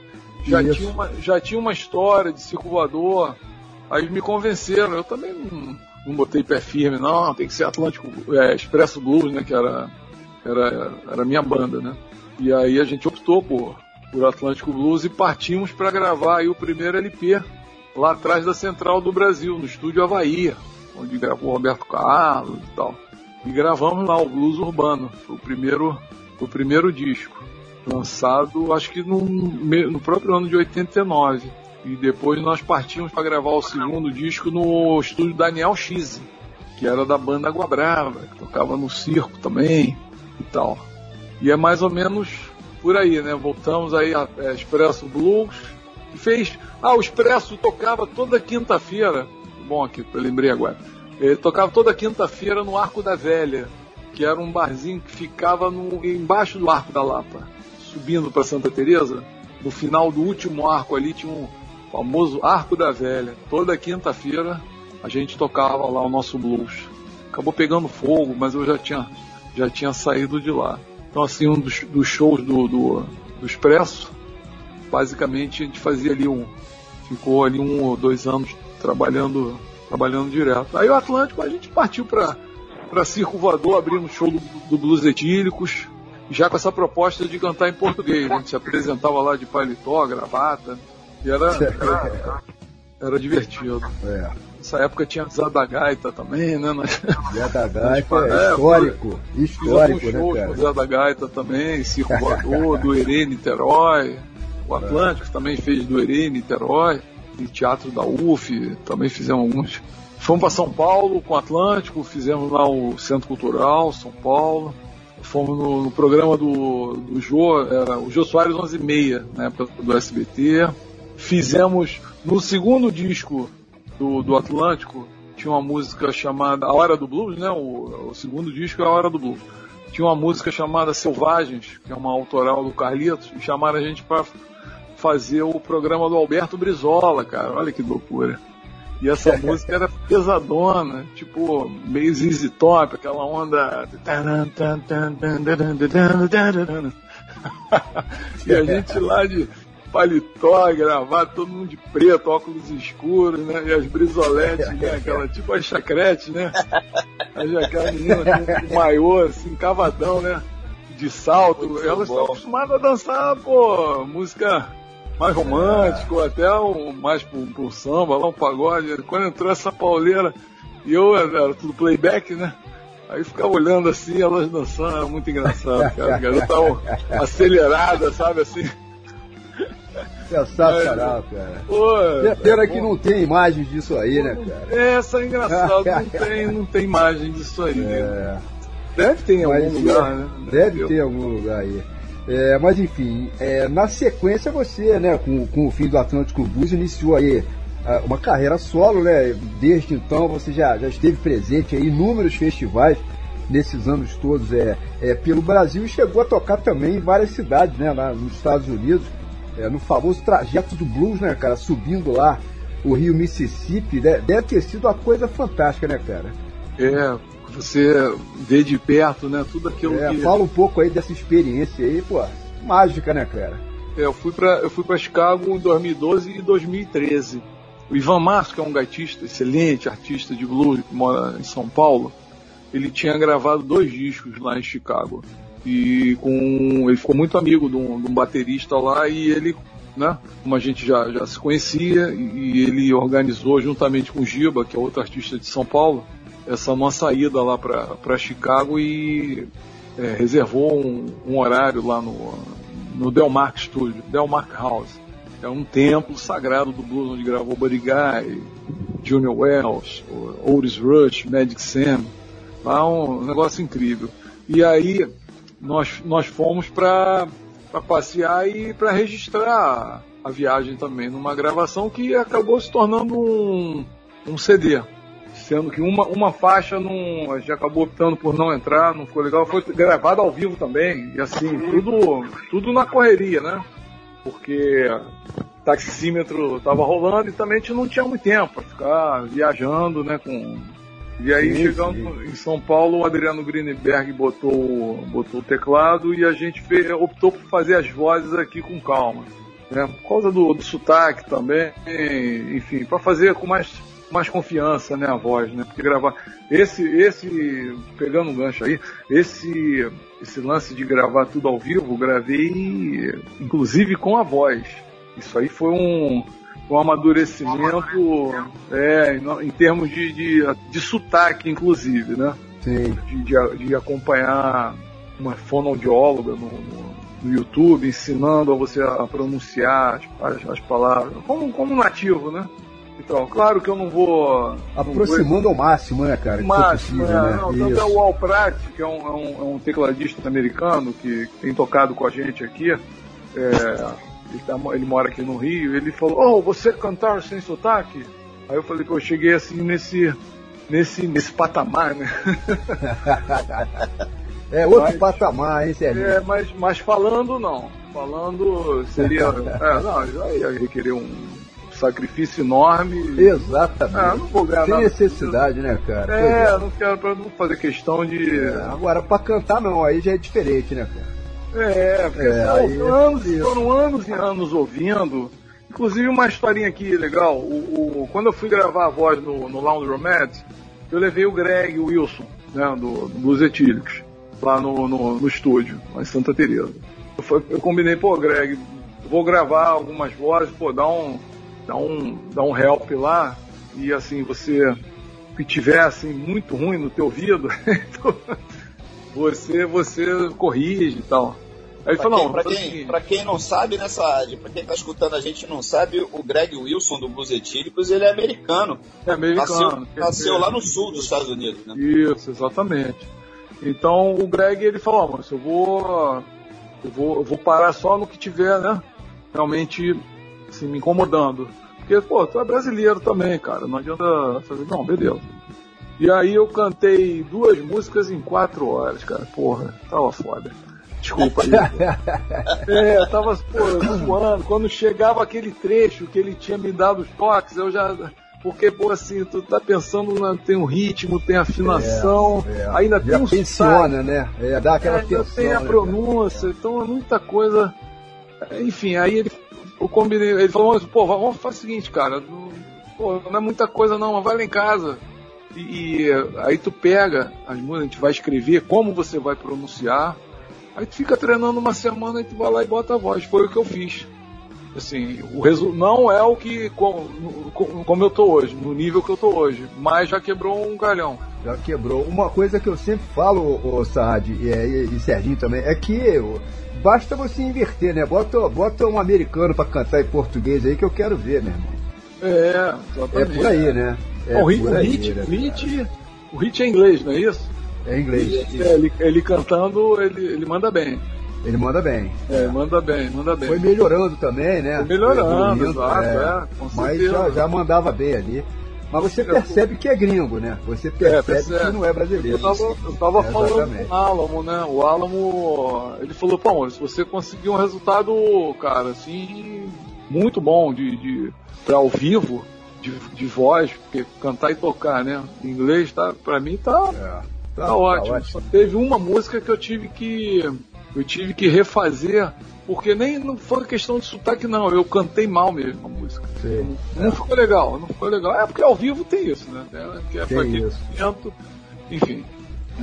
Já Isso. tinha, uma, já tinha uma história de circulador. Aí me convenceram. Eu também não, não botei pé firme, não. Tem que ser Atlântico, é, Expresso Blues, né? Que era, era, era a minha banda, né? E aí a gente optou por, por Atlântico Blues e partimos para gravar o primeiro LP lá atrás da Central do Brasil, no estúdio Havaí, onde gravou Roberto Carlos e tal. e gravamos lá o Blues Urbano. Foi o primeiro, o primeiro disco. Lançado, acho que no, no próprio ano de 89. E depois nós partimos para gravar o segundo disco no estúdio Daniel X, que era da banda Água Brava, que tocava no circo também e tal. E é mais ou menos por aí, né? Voltamos aí a é, Expresso Blues, que fez. Ah, o Expresso tocava toda quinta-feira. Bom aqui, eu lembrei agora. Ele tocava toda quinta-feira no Arco da Velha, que era um barzinho que ficava no, embaixo do Arco da Lapa, subindo para Santa Teresa. No final do último arco ali tinha um famoso Arco da Velha. Toda quinta-feira a gente tocava lá o nosso blues. Acabou pegando fogo, mas eu já tinha, já tinha saído de lá. Então, assim, um dos, dos shows do, do, do Expresso, basicamente a gente fazia ali um. Ficou ali um ou dois anos trabalhando trabalhando direto. Aí o Atlântico a gente partiu para para Circo Voador, abrindo o show do, do Blues Etílicos, já com essa proposta de cantar em português. Né? A gente se apresentava lá de paletó, gravata, e era, era, era divertido. É. Nessa época tinha Zé da Gaita também, né? Zé da Gaita é (laughs) histórico, é, histórico, né, shows cara? Zé da Gaita também, Circo Voador, do Herê Niterói, o Atlântico também fez do Herê Niterói e teatro da UF, também fizemos alguns. Fomos para São Paulo com o Atlântico, fizemos lá o Centro Cultural, São Paulo. Fomos no, no programa do, do Jô, era o Jô Soares 11 e meia, na época do SBT. Fizemos no segundo disco do, do Atlântico, tinha uma música chamada A Hora do Blues, né? O, o segundo disco é A Hora do Blues. Tinha uma música chamada Selvagens, que é uma autoral do Carlitos, e chamaram a gente para fazer o programa do Alberto Brizola, cara. Olha que loucura. E essa (laughs) música era pesadona, tipo, meio ZZ Top, aquela onda. (laughs) e a gente lá de paletó, gravado, todo mundo de preto, óculos escuros, né? E as brisoletes, né? (laughs) Aquela, tipo a chacrete, né? Aquela menina com um maiô, assim, cavadão, né? De salto. Muito Elas estão acostumadas a dançar, pô, música mais romântico, até um, mais pro, pro samba, lá um pagode. Quando entrou essa pauleira, e eu era tudo playback, né? Aí ficava olhando assim, elas dançando, era muito engraçado, cara. A garota tava acelerada, sabe assim. Sensacional, cara. Pô, Pena é que não tem imagens disso aí, né, cara? Essa é engraçado, não tem, não tem imagem disso aí, né? é. Deve ter em algum Mas, lugar, né? Deve ter em algum lugar aí. É, mas enfim, é, na sequência você, né, com, com o fim do Atlântico Blues, iniciou aí ah, uma carreira solo, né? Desde então você já, já esteve presente em inúmeros festivais nesses anos todos é, é, pelo Brasil e chegou a tocar também em várias cidades, né, lá nos Estados Unidos, é, no famoso trajeto do blues, né, cara, subindo lá o Rio Mississippi, né, deve ter sido uma coisa fantástica, né, cara? É, você vê de perto, né? Tudo aquilo é, que. Fala um pouco aí dessa experiência aí, pô. Mágica, né, cara? É, eu fui para eu fui para Chicago em 2012 e 2013. O Ivan Marcos, que é um gaitista, excelente artista de blues, que mora em São Paulo, ele tinha gravado dois discos lá em Chicago. E com ele ficou muito amigo de um, de um baterista lá e ele, né, como a gente já, já se conhecia, e, ele organizou juntamente com o Giba, que é outro artista de São Paulo, essa nossa ida lá para Chicago e é, reservou um, um, horário lá no, no Delmark Studio, Delmark House. É um templo sagrado do blues onde gravou Buddy Guy, Junior Wells, Otis Rush, Magic Sam. Lá um negócio incrível. E aí nós, nós fomos para passear e para registrar a viagem também numa gravação que acabou se tornando um, um CD sendo que uma, uma faixa não, a gente acabou optando por não entrar, não ficou legal. Foi gravado ao vivo também, e assim, tudo, tudo na correria, né? Porque taxímetro tava rolando e também a gente não tinha muito tempo para ficar viajando, né? Com... E aí, sim, chegando sim. em São Paulo, o Adriano Greenberg botou, botou o teclado e a gente fez, optou por fazer as vozes aqui com calma. Né? Por causa do, do sotaque também, enfim, para fazer com mais mais confiança, né, a voz, né? Porque gravar esse esse pegando um gancho aí, esse esse lance de gravar tudo ao vivo, gravei inclusive com a voz. Isso aí foi um um amadurecimento é, em termos de, de, de sotaque, inclusive, né? Sim. De, de, de acompanhar uma fonoaudióloga no, no, no, YouTube ensinando a você a pronunciar as, as palavras, como, como nativo, né? Então, claro que eu não vou. Aproximando ao máximo, né, cara? O máximo, possível, é, né? não, tanto é o Al Pratt, que é um, é, um, é um tecladista americano que tem tocado com a gente aqui. É, ele, tá, ele, mora aqui no Rio, ele falou, oh, você cantar sem sotaque? Aí eu falei que eu cheguei assim nesse, nesse, nesse patamar, né? (laughs) é outro mas, patamar, hein, Sérgio? É, mas, mas falando não. Falando seria. (laughs) é, não, já ia requerer um sacrifício enorme. Exatamente. Ah, não vou ganhar Sem nada. necessidade, né, cara? É, é, não quero pra não fazer questão de. É, agora, pra cantar não, aí já é diferente, né, cara? É, porque É, são aí é anos, foram anos e anos ouvindo. Inclusive uma historinha aqui legal. O, o- quando eu fui gravar a voz no, no Laundromat, eu levei o Greg Wilson, né, do, do Blues Etílicos, lá no, no, no estúdio, lá em Santa Teresa. Eu, eu combinei, pô, Greg, vou gravar algumas vozes, pô, dá um, dá um, dá um help lá, e assim, você que tiver assim muito ruim no teu ouvido, (laughs) então, você, você corrige e tal. Aí Pra falou, quem, não, pra, faz o quem, seguinte, pra quem não sabe, nessa área, pra quem tá escutando a gente não sabe, o Greg Wilson do Blues Etílicos, ele é americano. é americano. Nasceu, nasceu lá no sul dos Estados Unidos, né? Isso, exatamente. Então o Greg ele falou, "Ó, mas eu vou, eu vou, eu vou parar só no que tiver, né? Realmente assim, me incomodando. Porque, pô, tu é brasileiro também, cara. Não adianta fazer. Não, beleza. E aí eu cantei duas músicas em quatro horas, cara. Porra, tava foda. Desculpa aí. (laughs) É, tava suando. Quando chegava aquele trecho que ele tinha me dado os toques, eu já. Porque, pô, assim, tu tá pensando, na, tem um ritmo, tem afinação, É, ainda já tem um tensiona, né? É, dá aquela é, ainda tensão. tem a né, pronúncia, então é muita coisa. Enfim, aí ele, eu combinei, ele falou, pô, vamos fazer o seguinte, cara, pô, não é muita coisa não, mas vai lá em casa. E, e, aí tu pega as músicas, a gente vai escrever como você vai pronunciar. Aí tu fica treinando uma semana e tu vai lá e bota a voz. Foi o que eu fiz. Assim, o resu não é o que como, como eu tô hoje, no nível que eu tô hoje, mas já quebrou um galhão. Já quebrou. Uma coisa que eu sempre falo, o Saad e, e, e Serginho também, é que ô, basta você inverter, né? Bota, bota um americano pra cantar em português aí que eu quero ver, meu irmão. É, É exatamente. por aí, né? É o, hit, o, hit, o, hit, o hit é inglês, não é isso? É inglês. É, ele, ele cantando, ele, ele manda bem. Ele manda bem. É, manda bem, manda bem. Foi melhorando também, né? Foi melhorando, Foi exato, é. é, Mas já, já mandava bem ali. Mas você percebe que é gringo, né? Você percebe, percebe. que não é brasileiro. Eu tava, eu tava É, falando com o Alamo, né? O Alamo, ele falou, pô, se você conseguir um resultado, cara, assim, muito bom de, de pra ao vivo, de, de voz, porque cantar e tocar, né? Em inglês, tá, pra mim tá, É. Tá, ótimo. Só teve uma música que eu tive que eu tive que refazer porque nem não foi questão de sotaque não, eu cantei mal mesmo a música. Sim. Não ficou legal, não ficou legal. É porque ao vivo tem isso, né? É, que é Tem pra aquele isso. momento, enfim.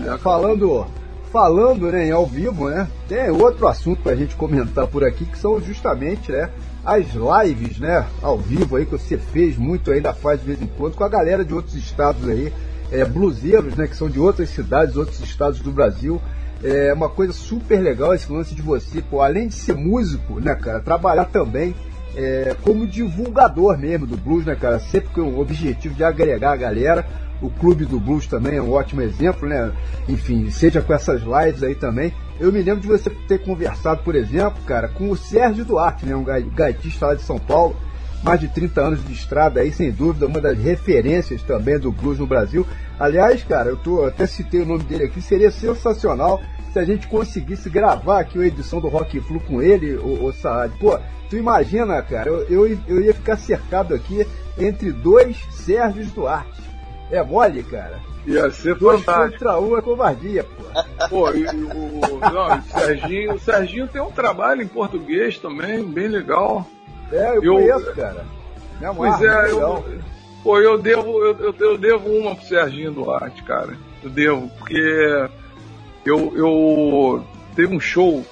É, Falando, falando né, ao vivo, né? Tem outro assunto pra gente comentar por aqui que são justamente, né? As lives, né? Ao vivo aí que você fez muito ainda faz de vez em quando com a galera de outros estados aí, é, bluseiros, né? Que são de outras cidades, outros estados do Brasil. É uma coisa super legal esse lance de você, pô, além de ser músico, né, cara, trabalhar também é, como divulgador mesmo do blues, né, cara? Sempre com o objetivo de agregar a galera. O Clube do Blues também é um ótimo exemplo, né? Enfim, seja com essas lives aí também. Eu me lembro de você ter conversado, por exemplo, cara, com o Sérgio Duarte, né? Um gai- gaitista lá de São Paulo, mais de 30 anos de estrada aí, sem dúvida, uma das referências também do blues no Brasil. Aliás, cara, eu tô, até citei o nome dele aqui, seria sensacional se a gente conseguisse gravar aqui a edição do Rock Flu com ele, o, o Saad. Pô, tu imagina, cara, eu, eu, eu ia ficar cercado aqui entre dois Sérgios Duarte. É mole, cara? ia ser Dois fantástico. contra um é covardia, pô. Pô, e o, não, o Serginho, o Serginho tem um trabalho em português também, bem legal. É, eu, Eu- conheço, cara. Me Pois é, eu, pô, eu devo, eu, eu, devo uma pro Serginho Duarte, cara. Eu devo, porque eu, eu teve um show,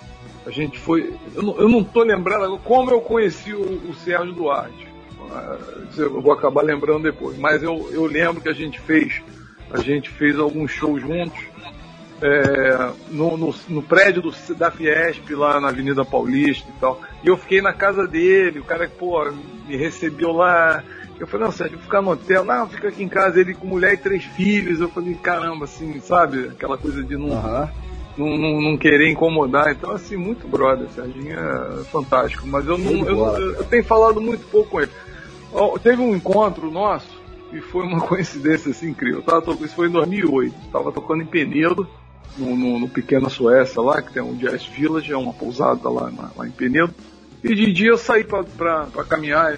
a gente foi. Eu não, eu não tô lembrando agora como eu conheci o, o Sérgio Duarte. Ah, Eu vou acabar lembrando depois, mas eu, eu lembro que a gente fez A gente fez alguns shows juntos. é, no, no, no prédio do, da Fiesp, lá na Avenida Paulista e tal. E eu fiquei na casa dele, o cara, pô, me recebeu lá. Eu falei, não, Sérgio, vou ficar no hotel. Não, fica aqui em casa, ele com mulher e três filhos. Eu falei, caramba, assim, sabe? Aquela coisa de não, Aham. não, não, não querer incomodar. Então, assim, muito brother, Serginho é fantástico. Mas eu não, eu, eu- eu tenho falado muito pouco com ele. Ó, Teve um encontro nosso e foi uma (laughs) coincidência assim incrível. Eu tava to- isso foi em 2008. Tava tocando em Penedo, no, no, no Pequena Suécia lá, que tem um Jazz Village, é uma pousada lá, na- lá em Penedo. E de dia eu saí pra, pra, pra caminhar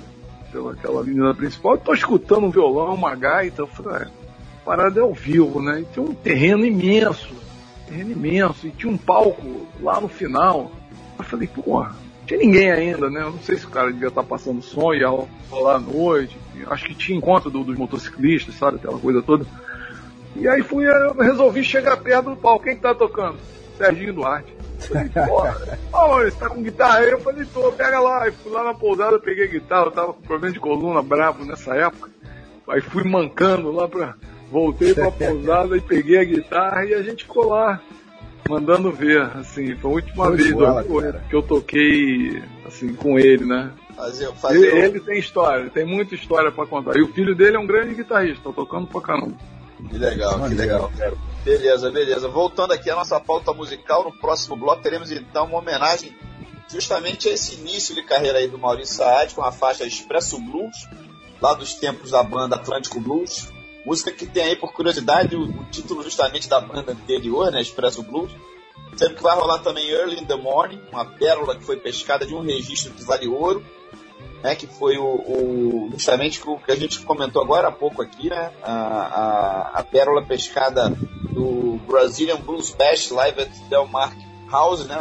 pela aquela avenida principal e tô escutando um violão, uma gaita. Eu falei, é, a parada é ao vivo, né? E tem um terreno imenso, terreno imenso, e tinha um palco lá no final. Eu falei, porra, tinha ninguém ainda, né? Eu não sei se o cara devia estar passando som, ia rolar à noite. Acho que tinha encontro do- dos motociclistas, sabe? Aquela coisa toda. E aí fui, eu resolvi chegar perto do palco. Quem que tá tocando? Serginho Duarte. Falei, porra, (laughs) você tá com guitarra aí? Eu falei, tô, pega lá. E fui lá na pousada, peguei a guitarra, eu tava com problema de coluna bravo nessa época. Aí fui mancando lá pra. Voltei pra pousada e peguei a guitarra e a gente ficou lá, mandando ver, assim, foi a última de vez bola, do- que eu toquei assim com ele, né? Fazer, Ele, fazer um- ele tem história, tem muita história pra contar. E o filho dele é um grande guitarrista, tá tocando pra caramba. Que legal, que legal. Beleza, beleza. Voltando aqui à nossa pauta musical, no próximo bloco teremos então uma homenagem justamente a esse início de carreira aí do Maurício Saad com a faixa Expresso Blues, lá dos tempos da banda Atlântico Blues. Música que tem aí, por curiosidade, o, o título justamente da banda anterior, né, Expresso Blues. Sempre que vai rolar também Early in the Morning, uma pérola que foi pescada de um registro de Vale Ouro, né, que foi o, o- justamente o que a gente comentou agora há pouco aqui, né, a, a, a pérola pescada do Brazilian Blues Bash Live at Del Mar House, né,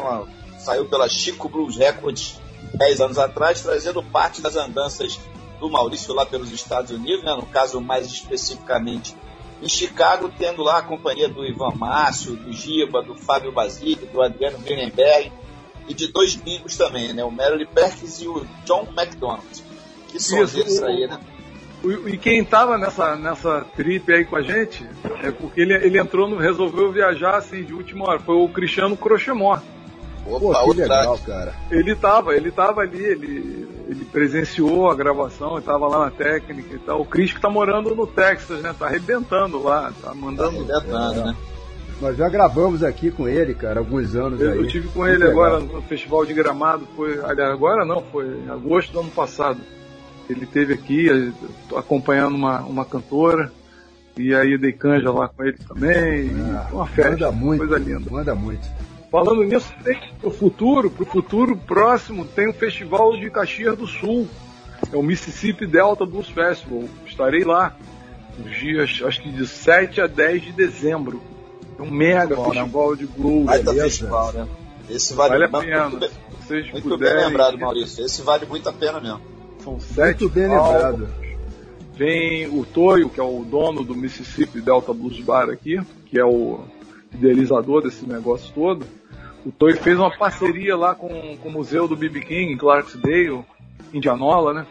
saiu pela Chico Blues Records 10 anos atrás, trazendo parte das andanças do Maurício lá pelos Estados Unidos, né, no caso mais especificamente em Chicago, tendo lá a companhia do Ivan Márcio, do Giba, do Fábio Basile, do Adriano Greenberg e de dois gringos também, né? O Merrill Perkins e o John McDonald. Que são Isso, aí, né? E quem tava nessa, nessa trip aí com a gente, é porque ele, ele entrou, no, resolveu viajar assim de última hora, foi o Cristiano Crochemor. Pô, Opa, que legal, track. cara. Ele tava, ele tava ali, ele, ele presenciou a gravação, ele tava lá na técnica e tal. O Cris que tá morando no Texas, né? Tá arrebentando lá, tá Tá mandando. arrebentando, né? Nós já gravamos aqui com ele, cara, alguns anos Eu, aí. eu tive com Muito ele legal. agora no Festival de Gramado, foi. Aliás, agora não, foi em agosto do ano passado. Ele teve aqui, tô acompanhando uma, uma cantora, e aí dei canja lá com ele também. Ah, foi uma festa, Manda muito, coisa linda. manda muito. Falando nisso, tem pro futuro, pro futuro próximo, tem o Festival de Caxias do Sul. É o Mississippi Delta Blues Festival. Estarei lá nos dias, acho que de 7 a 10 de dezembro. É um mega Bom, né? festival de blues. Baita festival, né? Esse vale, Vale a muito pena. vocês Muito puderem, bem lembrado, Maurício. Esse vale muito a pena mesmo. São sete Muito bem lembrado. Vem o Toyo, que é o dono do Mississippi Delta Blues Bar aqui, que é o idealizador desse negócio todo. O Toyo fez uma parceria lá com, com o Museu do B.B. King em Clarksdale, Indianola, né?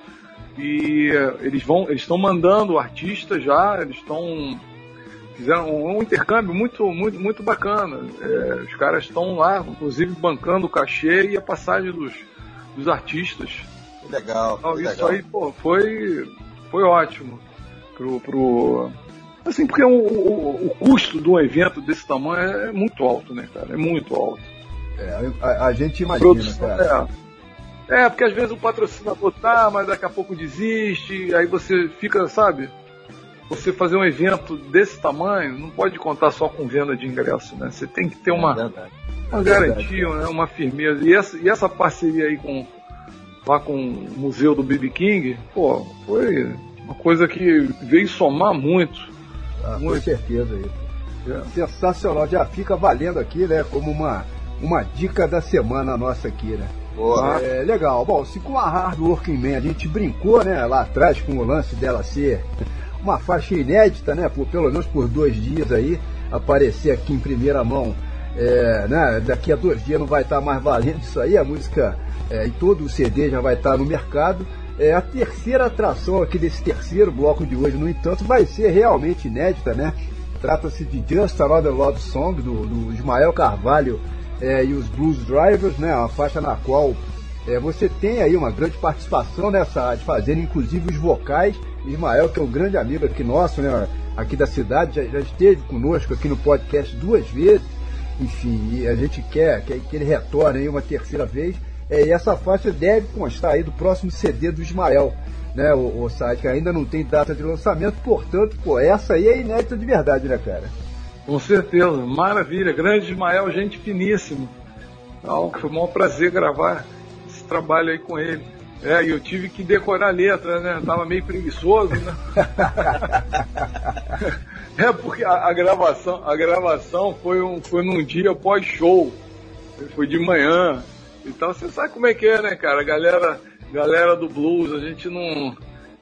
E eh, eles vão, eles estão mandando artistas já, eles estão fizeram um, um intercâmbio muito, muito, muito bacana. Eh, os caras estão lá, inclusive bancando o cachê e a passagem dos, dos artistas. Legal, Então, isso legal. aí, pô, foi, foi ótimo. Pro, pro... Assim, porque o, o, o custo de um evento desse tamanho é muito alto, né, cara? É muito alto. É, a, a gente imagina, Produção, cara. é. é, porque às vezes o patrocinador tá, mas daqui a pouco desiste, aí você fica, sabe? Você fazer um evento desse tamanho, não pode contar só com venda de ingresso, né? Você tem que ter uma, É uma garantia, né? uma firmeza. E essa, e essa parceria aí com, lá com o Museu do B.B. King, pô, foi uma coisa que veio somar muito. Ah, com certeza isso. É. Sensacional. Já fica valendo aqui, né? Como uma, uma dica da semana nossa aqui, né? Boa. É, legal. Bom, se com a Hard Working Man a gente brincou, né, lá atrás com o lance dela ser uma faixa inédita, né, por pelo menos por dois dias aí, aparecer aqui em primeira mão, é, né, daqui a dois dias não vai estar mais valendo isso aí, a música é, e todo o CD já vai estar no mercado. É, a terceira atração aqui desse terceiro bloco de hoje, no entanto, vai ser realmente inédita, né? Trata-se de Just Another Love Song, do, do Ismael Carvalho é, e os Blues Drivers, né? Uma faixa na qual é, você tem aí uma grande participação nessa de fazer, inclusive os vocais. Ismael, que é um grande amigo aqui nosso, né? Aqui da cidade, já, já esteve conosco aqui no podcast duas vezes. Enfim, a gente quer, quer que ele retorne aí uma terceira vez. É, e essa faixa deve constar aí do próximo CD do Ismael, né? O, o site que ainda não tem data de lançamento, portanto, pô, essa aí é inédita de verdade, né, cara? Com certeza, maravilha. Grande Ismael, gente finíssimo. Então, foi um maior prazer gravar esse trabalho aí com ele. É, e eu tive que decorar a letra, né? tava meio preguiçoso, né? (laughs) é, porque a, a, gravação, a gravação foi, um, foi num dia pós-show. Foi de manhã. Então você sabe como é que é, né, cara? Galera, galera do blues, a gente não.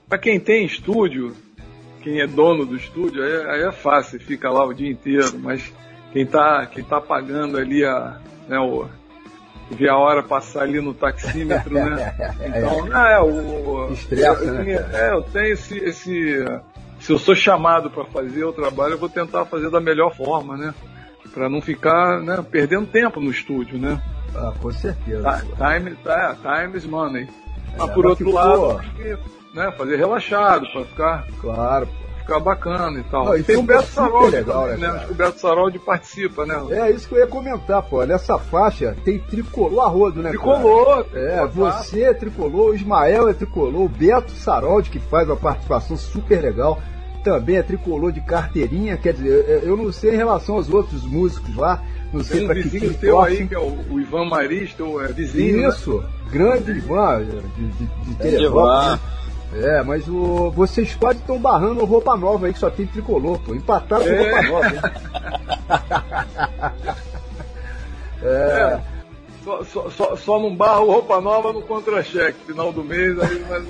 Pra quem tem estúdio, quem é dono do estúdio, aí, aí é fácil, fica lá o dia inteiro, mas quem tá, quem tá pagando ali a, né, o, ver a hora passar ali no taxímetro, né? (laughs) Então, não, é, o. Estressa, eu, né? É, eu tenho esse, esse. Se eu sou chamado para fazer o trabalho, eu vou tentar fazer da melhor forma, né? Para não ficar né, perdendo tempo no estúdio, né? Ah, com certeza. Time, tá, time is money. Mas por outro lado, né, fazer relaxado, para ficar. Claro, ficar bacana e tal. Não, e tem é o Beto Saroldi, legal, né? né, o Beto Saroldi participa, né? É isso que eu ia comentar, pô. Nessa faixa tem tricolor a rodo, né? Tricolor! Cara? É, você é tricolor, o Ismael é tricolor, o Beto Saroldi, que faz uma participação super legal, também é tricolor de carteirinha. Quer dizer, eu não sei em relação aos outros músicos lá. Não sei tem um vizinho teu aí, que é o, o Ivan Marista, é vizinho. Isso, né? grande Ivan, de, de, de Teresópolis. É, mas o, vocês quase estão barrando roupa nova aí, que só tem tricolor, pô. Empataram com É. roupa nova, hein? (laughs) é. Só, só, só, só não barro roupa nova no contra-cheque, final do mês, aí, mas,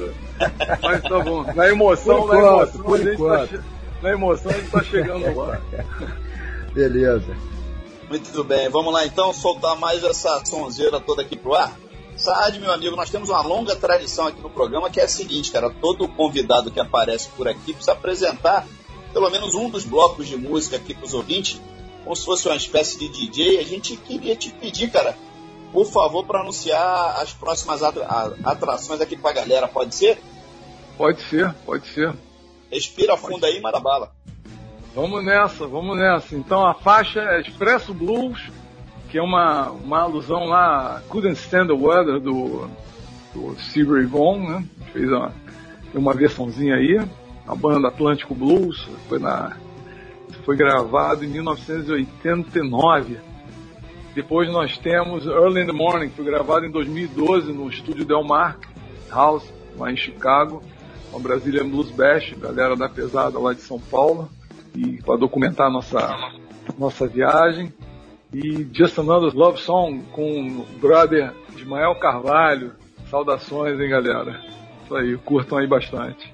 mas tá bom. Na emoção, Por na enquanto, emoção, por a gente tá, enquanto. na emoção a gente tá chegando lá. (laughs) Beleza. Muito bem, vamos lá então soltar mais essa sonzeira toda aqui pro ar. Saad, meu amigo, nós temos uma longa tradição aqui no programa que é a seguinte, cara, todo convidado que aparece por aqui precisa apresentar pelo menos um dos blocos de música aqui pros ouvintes, como se fosse uma espécie de DJ. A gente queria te pedir, cara, por favor, para anunciar as próximas atra- a- atrações aqui pra galera, pode ser? Pode ser, pode ser. Respira fundo aí, manda bala. Vamos nessa, vamos nessa. Então a faixa é Expresso Blues, que é uma, uma alusão lá Couldn't Stand the Weather do, do Ray Vaughan, né? Fez uma, uma versãozinha aí, a banda Atlântico Blues, foi, na, foi gravado em 1989. Depois nós temos Early in the Morning, que foi gravado em 2012 no estúdio Del Mar House, lá em Chicago, a Brazilian Blues Bash, galera da pesada lá de São Paulo, e para documentar nossa, nossa viagem. E Just Another Love Song com o brother Ismael Carvalho. Saudações, hein, galera. Isso aí, curtam aí bastante.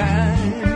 来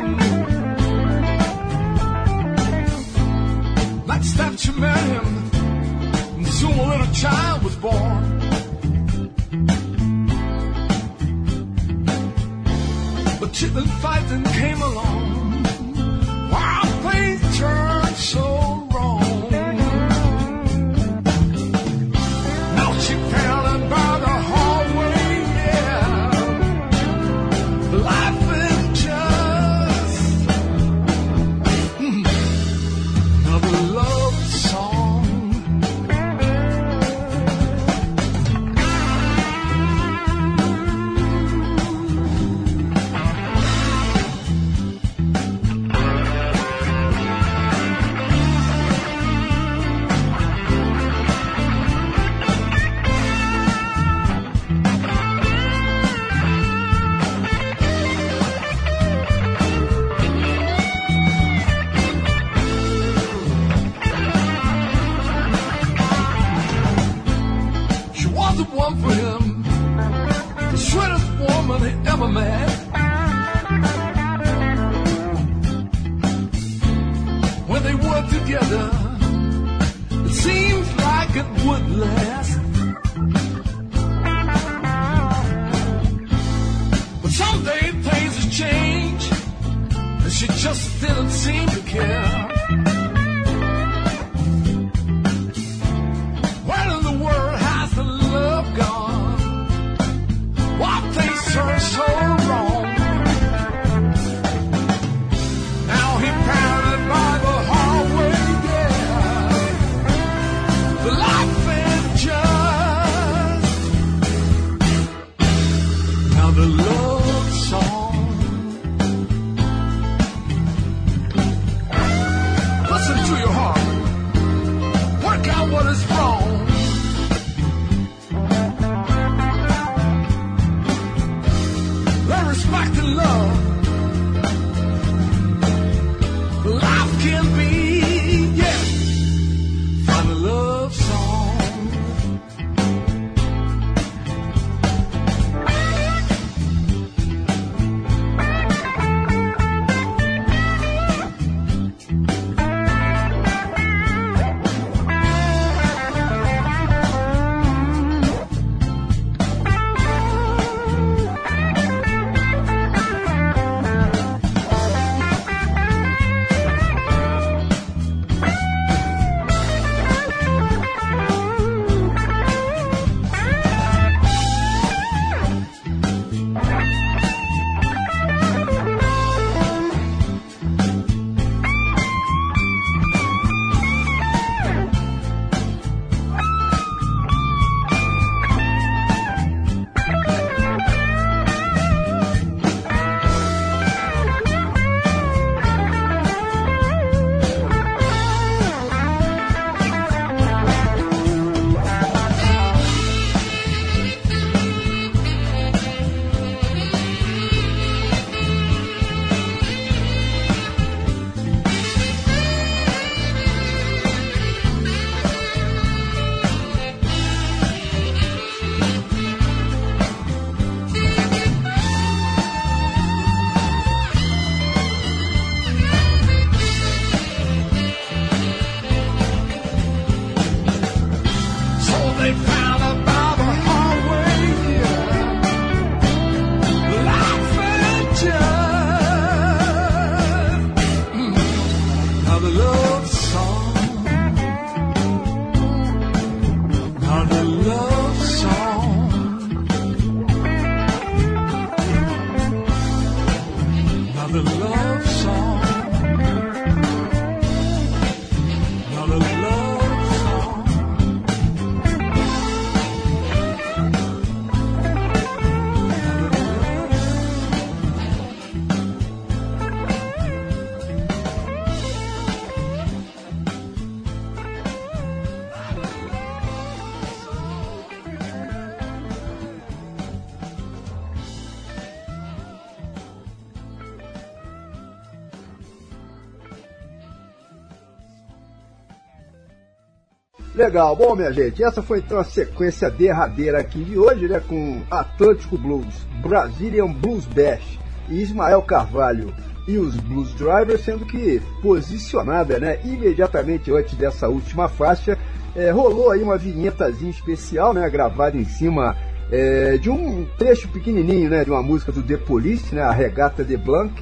Legal, bom minha gente, essa foi então a sequência derradeira aqui de hoje, né, com Atlântico Blues, Brazilian Blues Bash e Ismael Carvalho e os Blues Drivers, sendo que posicionada, né, imediatamente antes dessa última faixa, é, rolou aí uma vinhetazinha especial, né, gravada em cima é, de um trecho pequenininho, né, de uma música do The Police, né, a Regata de Blanc,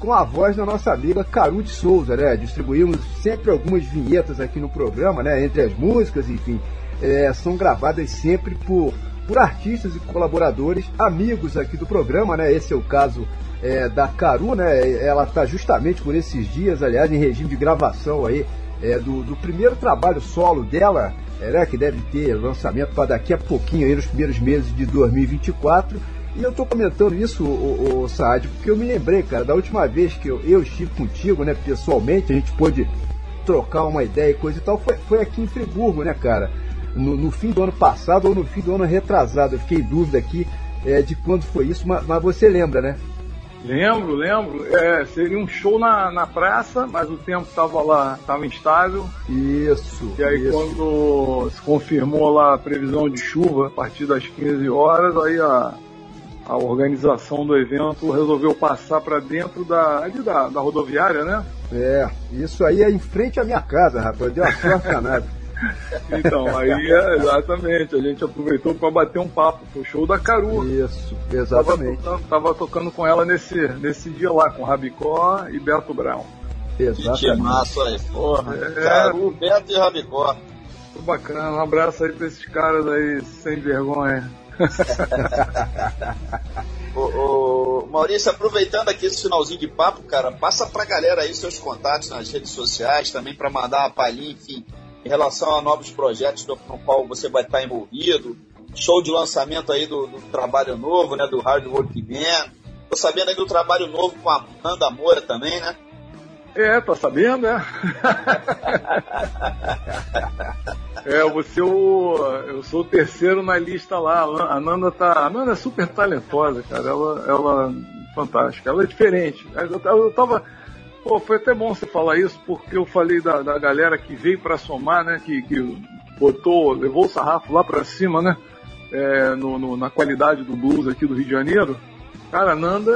com a voz da nossa amiga Caru de Souza, né? Distribuímos sempre algumas vinhetas aqui no programa, né? Entre as músicas, enfim, é, são gravadas sempre por, por artistas e colaboradores, amigos aqui do programa, né? Esse é o caso é, da Caru, né? Ela está justamente por esses dias, aliás, em regime de gravação aí é, do, do primeiro trabalho solo dela, é, né? Que deve ter lançamento para daqui a pouquinho, aí nos primeiros meses de 2024. E eu tô comentando isso, o, o, Saad, porque eu me lembrei, cara, da última vez que eu, eu estive contigo, né, pessoalmente, a gente pôde trocar uma ideia e coisa e tal, foi, foi aqui em Friburgo, né, cara? No, no, fim do ano passado ou no fim do ano retrasado. Eu fiquei em dúvida aqui é, de quando foi isso, mas, mas, você lembra, né? Lembro, lembro. É, seria um show na, na praça, mas o tempo estava lá, estava instável. Isso. E aí isso. quando se confirmou lá a previsão de chuva a partir das 15 horas, aí a, a organização do evento resolveu passar para dentro da, da, da, rodoviária, né? É, isso aí é em frente à minha casa, rapaz. Deu uma danada. (laughs) Então, aí é, exatamente, a gente aproveitou para bater um papo, foi o show da Caru. Isso, exatamente. Tava, tava, tocando com ela nesse, nesse dia lá, com Rabicó e Beto Brown. Exatamente. Que massa aí, porra. É, Caru, Beto e Rabicó. Muito bacana, um abraço aí pra esses caras aí sem vergonha. (laughs) ô, ô, Maurício, aproveitando aqui esse finalzinho de papo, cara, passa pra galera aí seus contatos nas redes sociais também para mandar uma palhinha, enfim, em relação a novos projetos no qual você vai estar envolvido, show de lançamento aí do, do trabalho novo, né, do Hard Work Man. Tô sabendo aí do trabalho novo com a Nanda Moura também, né? É, tá sabendo, né? (laughs) é, você o, eu sou o terceiro na lista lá. A Nanda tá, a Nanda é super talentosa, cara. Ela, ela fantástica. Ela é diferente. Eu, eu tava, pô, foi até bom você falar isso porque eu falei da, da galera que veio para somar, né? Que, que botou, levou o sarrafo lá para cima, né? É, no, no, na qualidade do blues aqui do Rio de Janeiro. Cara, a Nanda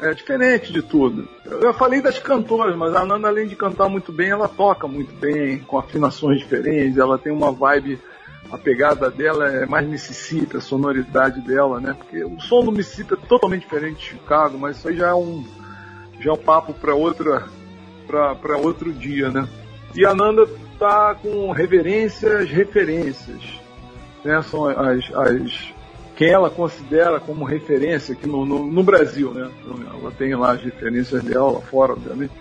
é, é, diferente de tudo. Eu falei das cantoras, mas a Nanda, além de cantar muito bem, ela toca muito bem, com afinações diferentes, ela tem uma vibe, a pegada dela é mais Mississippi, a sonoridade dela, né? Porque o som do Mississippi é totalmente diferente de Chicago, mas isso aí já é um, já é um papo para outra, para outro dia, né? E a Nanda tá com reverências, referências, né? São as, as quem ela considera como referência aqui no, no, no, Brasil, né? Ela tem lá as referências dela lá fora, obviamente.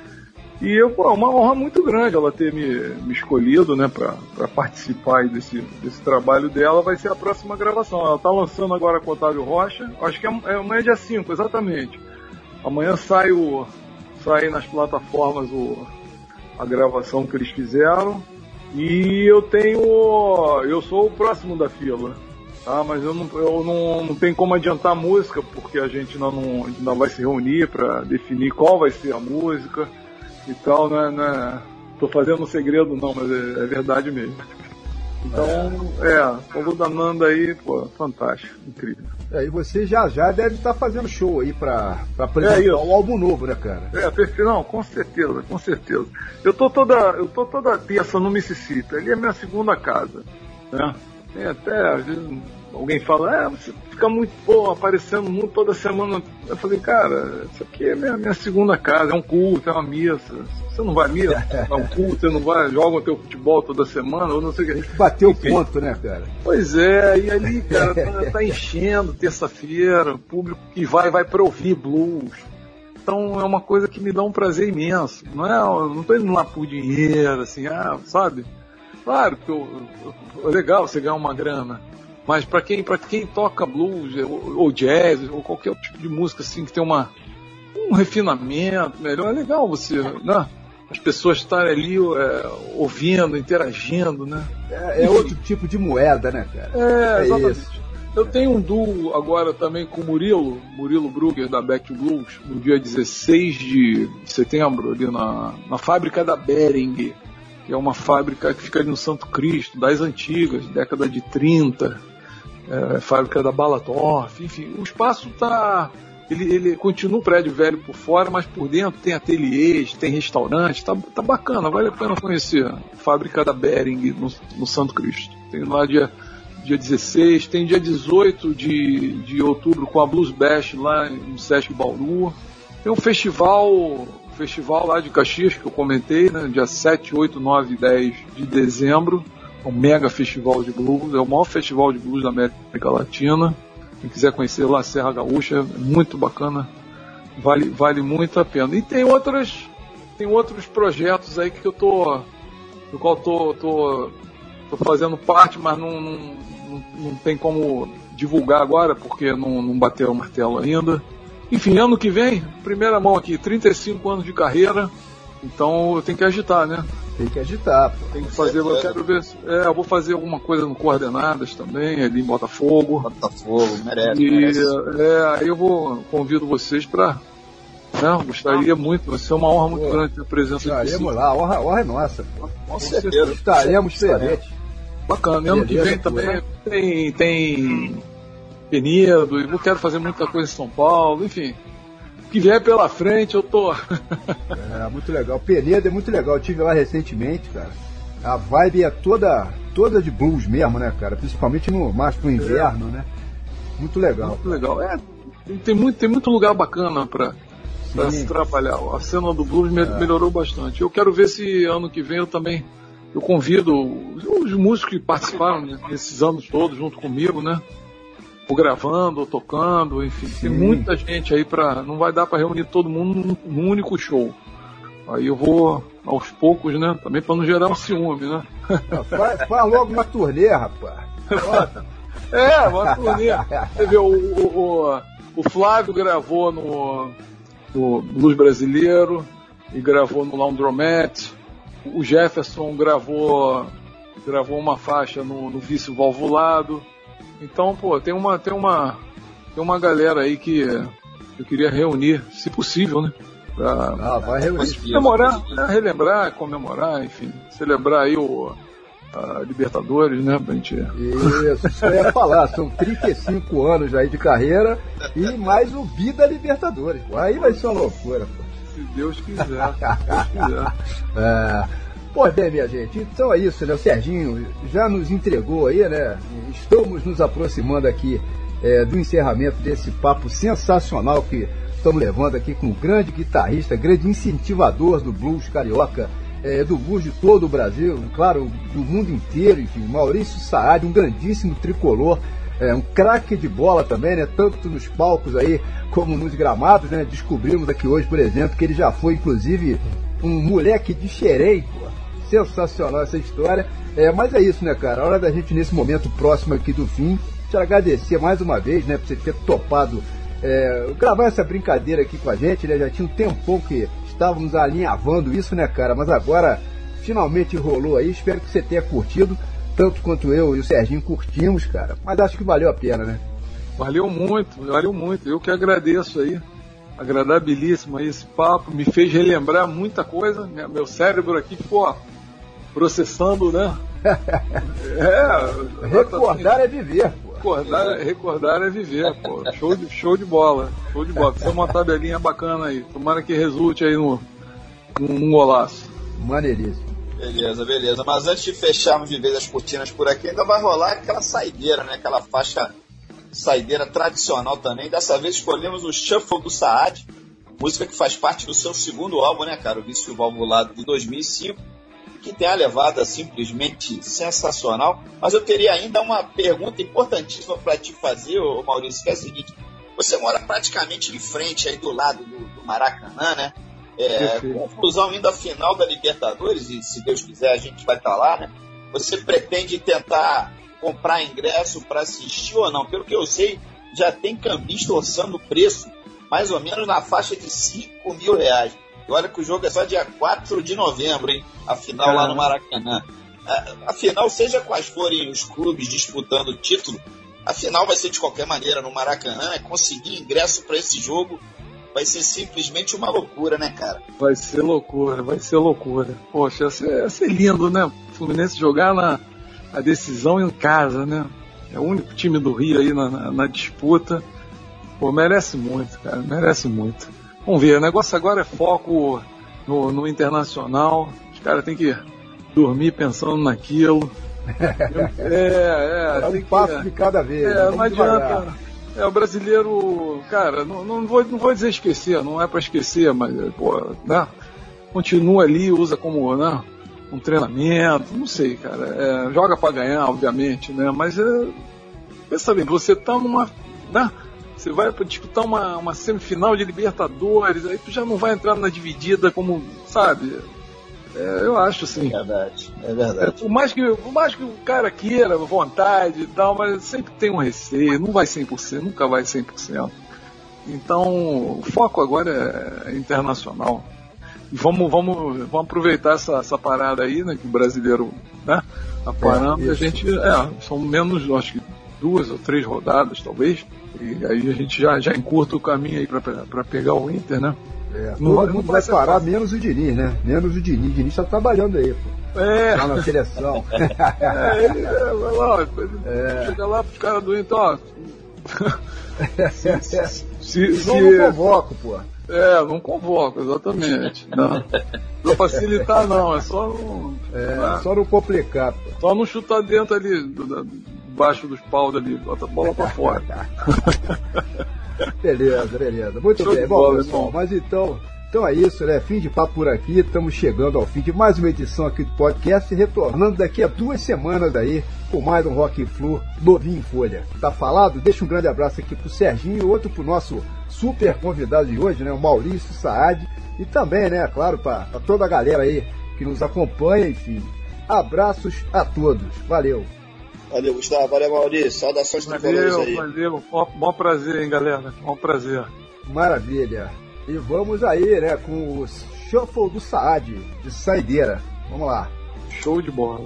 E eu, pô, é uma honra muito grande ela ter me, me escolhido, né, para participar desse, desse trabalho dela. Vai ser a próxima gravação. Ela está lançando agora com o Otávio Rocha. Acho que é, é amanhã é dia 5, exatamente. Amanhã sai, o, sai nas plataformas o, a gravação que eles fizeram. E eu tenho. Eu sou o próximo da fila. Ah, mas eu não, eu não, não tenho como adiantar a música, porque a gente ainda não, ainda vai se reunir para definir qual vai ser a música e tal, né? né tô fazendo um segredo não, mas é, é verdade mesmo. Então, é, o da Nanda aí, pô, fantástico, incrível. É, e você já já deve estar tá fazendo show aí pra, pra apresentar é um álbum novo, né, cara? É, perfeito, não, com certeza, com certeza. Eu tô toda, eu tô toda terça no Mississippi, ali é minha segunda casa, né? Tem até, às vezes, alguém fala, ah, você fica muito pô, aparecendo muito toda semana. Eu falei, cara, isso aqui é minha, minha segunda casa, é um culto, é uma missa. Você não vai à missa, (laughs) é um culto, você não vai, joga o teu futebol toda semana, ou não sei o que. Bateu o ponto, né, cara? Pois é, e ali, cara, tá, tá enchendo terça-feira, público que vai, vai pra ouvir blues. Então é uma coisa que me dá um prazer imenso. Não é, eu não tô indo lá por dinheiro, assim, ah, sabe? Claro que eu, é legal você ganhar uma grana, mas para quem, pra quem toca blues ou, ou, jazz ou qualquer tipo de música assim que tem uma, um refinamento melhor, é legal você, né? As pessoas estarem ali é, ouvindo, interagindo, né? É, é outro tipo de moeda, né, cara? É, é exatamente. Isso. Eu tenho um duo agora também com o Murilo, Murilo Brugger da Back Blues, no dia 16 de setembro, ali na, na fábrica da Bering que é uma fábrica que fica ali no Santo Cristo, das antigas, década de 30, é, fábrica da Balatorf, enfim, o espaço está ele, ele continua um prédio velho por fora, mas por dentro tem ateliês, tem restaurante, tá, tá bacana, vale a pena conhecer. A fábrica da Bering no, no Santo Cristo. Tem lá dia, dia 16, tem dia 18 de, de outubro com a Blues Bash lá no Sesc Bauru. Tem um festival, festival lá de Caxias que eu comentei, né, dia 7, 8, 9 e 10 de dezembro. Um mega festival de blues, é o maior festival de blues da América Latina. Quem quiser conhecer lá Serra Gaúcha, é muito bacana, vale, vale muito a pena. E tem outras, tem outros projetos aí que eu tô, do qual tô, tô, tô fazendo parte, mas não, não, não tem como divulgar agora porque não, não bateu o martelo ainda. Enfim, ano que vem, primeira mão aqui, 35 anos de carreira, então eu tenho que agitar, né? Tem que agitar. Pô. Tem que fazer, eu quero ver. É, eu vou fazer alguma coisa no Coordenadas também, ali em Botafogo. Botafogo, merece. E merece. é, aí eu vou convido vocês para. Né, gostaria muito, vai ser uma honra muito Pô, grande ter a presença de vocês. Estaremos lá, a honra, a honra é nossa. Com certeza. Estaremos presentes. Bacana, ano que vem também tem, tem Penedo, eu quero fazer muita coisa em São Paulo, enfim. Que vier pela frente, eu tô. (laughs) É, muito legal. Penedo é muito legal. Eu tive lá recentemente, cara. A vibe é toda, toda de blues mesmo, né, cara? Principalmente no, mais pro inverno, né? Muito legal. Muito legal. É, tem, muito, tem muito lugar bacana pra, pra se trabalhar. A cena do blues me- melhorou bastante. Eu quero ver se ano que vem eu também eu convido os músicos que participaram né, nesses anos todos junto comigo, né? Ou gravando, ou tocando, enfim. Tem Sim. muita gente aí pra. Não vai dar pra reunir todo mundo num, único show. Aí eu vou aos poucos, né? Também pra não gerar um ciúme, né? Faz, faz logo uma turnê, rapaz. É, uma turnê. Você vê, o, o, o, o Flávio gravou no, no Blues Brasileiro e gravou no Laundromat. O Jefferson gravou gravou uma faixa no, no Vício Valvulado. Então, pô, tem uma tem uma tem uma galera aí que eu queria reunir, se possível, né? Pra Ah, vai reunir. comemorar, né, relembrar, comemorar, enfim, celebrar aí o a Libertadores, né? Pra gente Isso, eu ia falar. São 35 anos aí de carreira e mais o Vida Libertadores. Aí vai ser uma loucura, pô. Se Deus quiser. Se Deus quiser. (laughs) É. Pois bem, minha gente, então é isso, né? O Serginho já nos entregou aí, né? Estamos nos aproximando aqui é, do encerramento desse papo sensacional que estamos levando aqui com o grande guitarrista, grande incentivador do blues carioca, é, do blues de todo o Brasil, claro, do mundo inteiro, enfim, Maurício Saad, um grandíssimo tricolor, é, um craque de bola também, né? Tanto nos palcos aí como nos gramados, né? Descobrimos aqui hoje, por exemplo, que ele já foi, inclusive, um moleque de xerém. Sensacional essa história. É, mas é isso, né, cara? A hora da gente, nesse momento próximo aqui do fim, te agradecer mais uma vez, né, por você ter topado é, gravar essa brincadeira aqui com a gente, né? Já tinha um tempão que estávamos alinhavando isso, né, cara? Mas agora finalmente rolou aí. Espero que você tenha curtido, tanto quanto eu e o Serginho curtimos, cara. Mas acho que valeu a pena, né? Valeu muito, valeu muito. Eu que agradeço aí. Agradabilíssimo aí esse papo. Me fez relembrar muita coisa. Minha- Meu cérebro aqui ficou processando, né? (laughs) É. Recordar é viver, pô. Recordar, recordar é viver, pô. Show de, show de bola. Show de bola. Precisa uma tabelinha bacana aí. Tomara que resulte aí no, num, num golaço. Maneiríssimo. Beleza, beleza. Mas antes de fecharmos de vez as cortinas por aqui, ainda vai rolar aquela saideira, né? Aquela faixa saideira tradicional também. Dessa vez escolhemos o Shuffle do Saad, música que faz parte do seu segundo álbum, né, cara? O Vício Valvulado de 2005, que tem a levada simplesmente sensacional. Mas eu teria ainda uma pergunta importantíssima para te fazer, ô Maurício, que é a seguinte. Você mora praticamente de frente aí do lado do, do Maracanã, né? É, conclusão à final da Libertadores, e se Deus quiser a gente vai estar lá, né? Você pretende tentar comprar ingresso para assistir ou não? Pelo que eu sei, já tem cambista orçando o preço mais ou menos na faixa de 5 mil reais. E olha que o jogo é só dia 4 de novembro, hein? A final lá no Maracanã. Afinal, seja quais forem os clubes disputando o título, a final vai ser de qualquer maneira no Maracanã. É conseguir ingresso para esse jogo vai ser simplesmente uma loucura, né, cara? Vai ser loucura, vai ser loucura. Poxa, ia ser, ia ser lindo, né? O Fluminense jogar na a decisão em casa, né? É o único time do Rio aí na, na, na disputa. Pô, merece muito, cara, merece muito. Vamos ver, o negócio agora é foco no, no internacional. Os caras têm que dormir pensando naquilo. (laughs) É, é. é um passo que, de cada vez. É, não adianta. É, o brasileiro, cara, não, não, vou, não vou dizer esquecer, não é para esquecer, mas, pô, né? Continua ali, usa como, né? Um treinamento, não sei, cara. É, joga para ganhar, obviamente, né? Mas é, pensa bem, você tá numa. Né? Você vai para disputar uma, uma semifinal de Libertadores, aí tu já não vai entrar na dividida como, sabe? É, eu acho assim. É verdade, é verdade. É, por, mais que, por mais que o cara queira, vontade e tal, mas sempre tem um receio, não vai 100%, nunca vai 100%. Então, o foco agora é internacional. Vamos, vamos, vamos aproveitar essa, essa parada aí, né, que o brasileiro né, tá parando, é, e a gente, é, são menos, acho que duas ou três rodadas, talvez, e aí a gente já, já encurta o caminho aí para pegar o Inter, né? É, todo não, mundo vai parar, fácil. menos o Diniz, né? Menos o Diniz. O Diniz tá trabalhando aí, pô. É. Lá na seleção. (laughs) é, ele, é, vai lá, é. chega lá pros caras do Inter, ó. (laughs) se, se, se, se, não convoco, pô. É, não convoco, exatamente. Não. Pra facilitar, não, é só não. É, só não complicar, pô. Só não chutar dentro ali, do, debaixo dos paus ali, bota a bola pra fora. (laughs) beleza, beleza. Muito Show bem. Bom, bola, pessoal, mas então, então é isso, né? Fim de papo por aqui. Estamos chegando ao fim de mais uma edição aqui do podcast, retornando daqui a duas semanas aí com mais um Rock Flu novinho em folha. Tá falado? Deixa um grande abraço aqui pro Serginho e outro pro nosso super convidado de hoje, né? O Maurício Saad. E também, né, claro, para toda a galera aí que nos acompanha, enfim. Abraços a todos. Valeu! Valeu, Gustavo. Valeu, Maurício. Saudações valeu, aí. Valeu, bom prazer, hein, galera. Bom prazer. Maravilha. E vamos aí, né, com o Shuffle do Saad, de saideira. Vamos lá. Show de bola.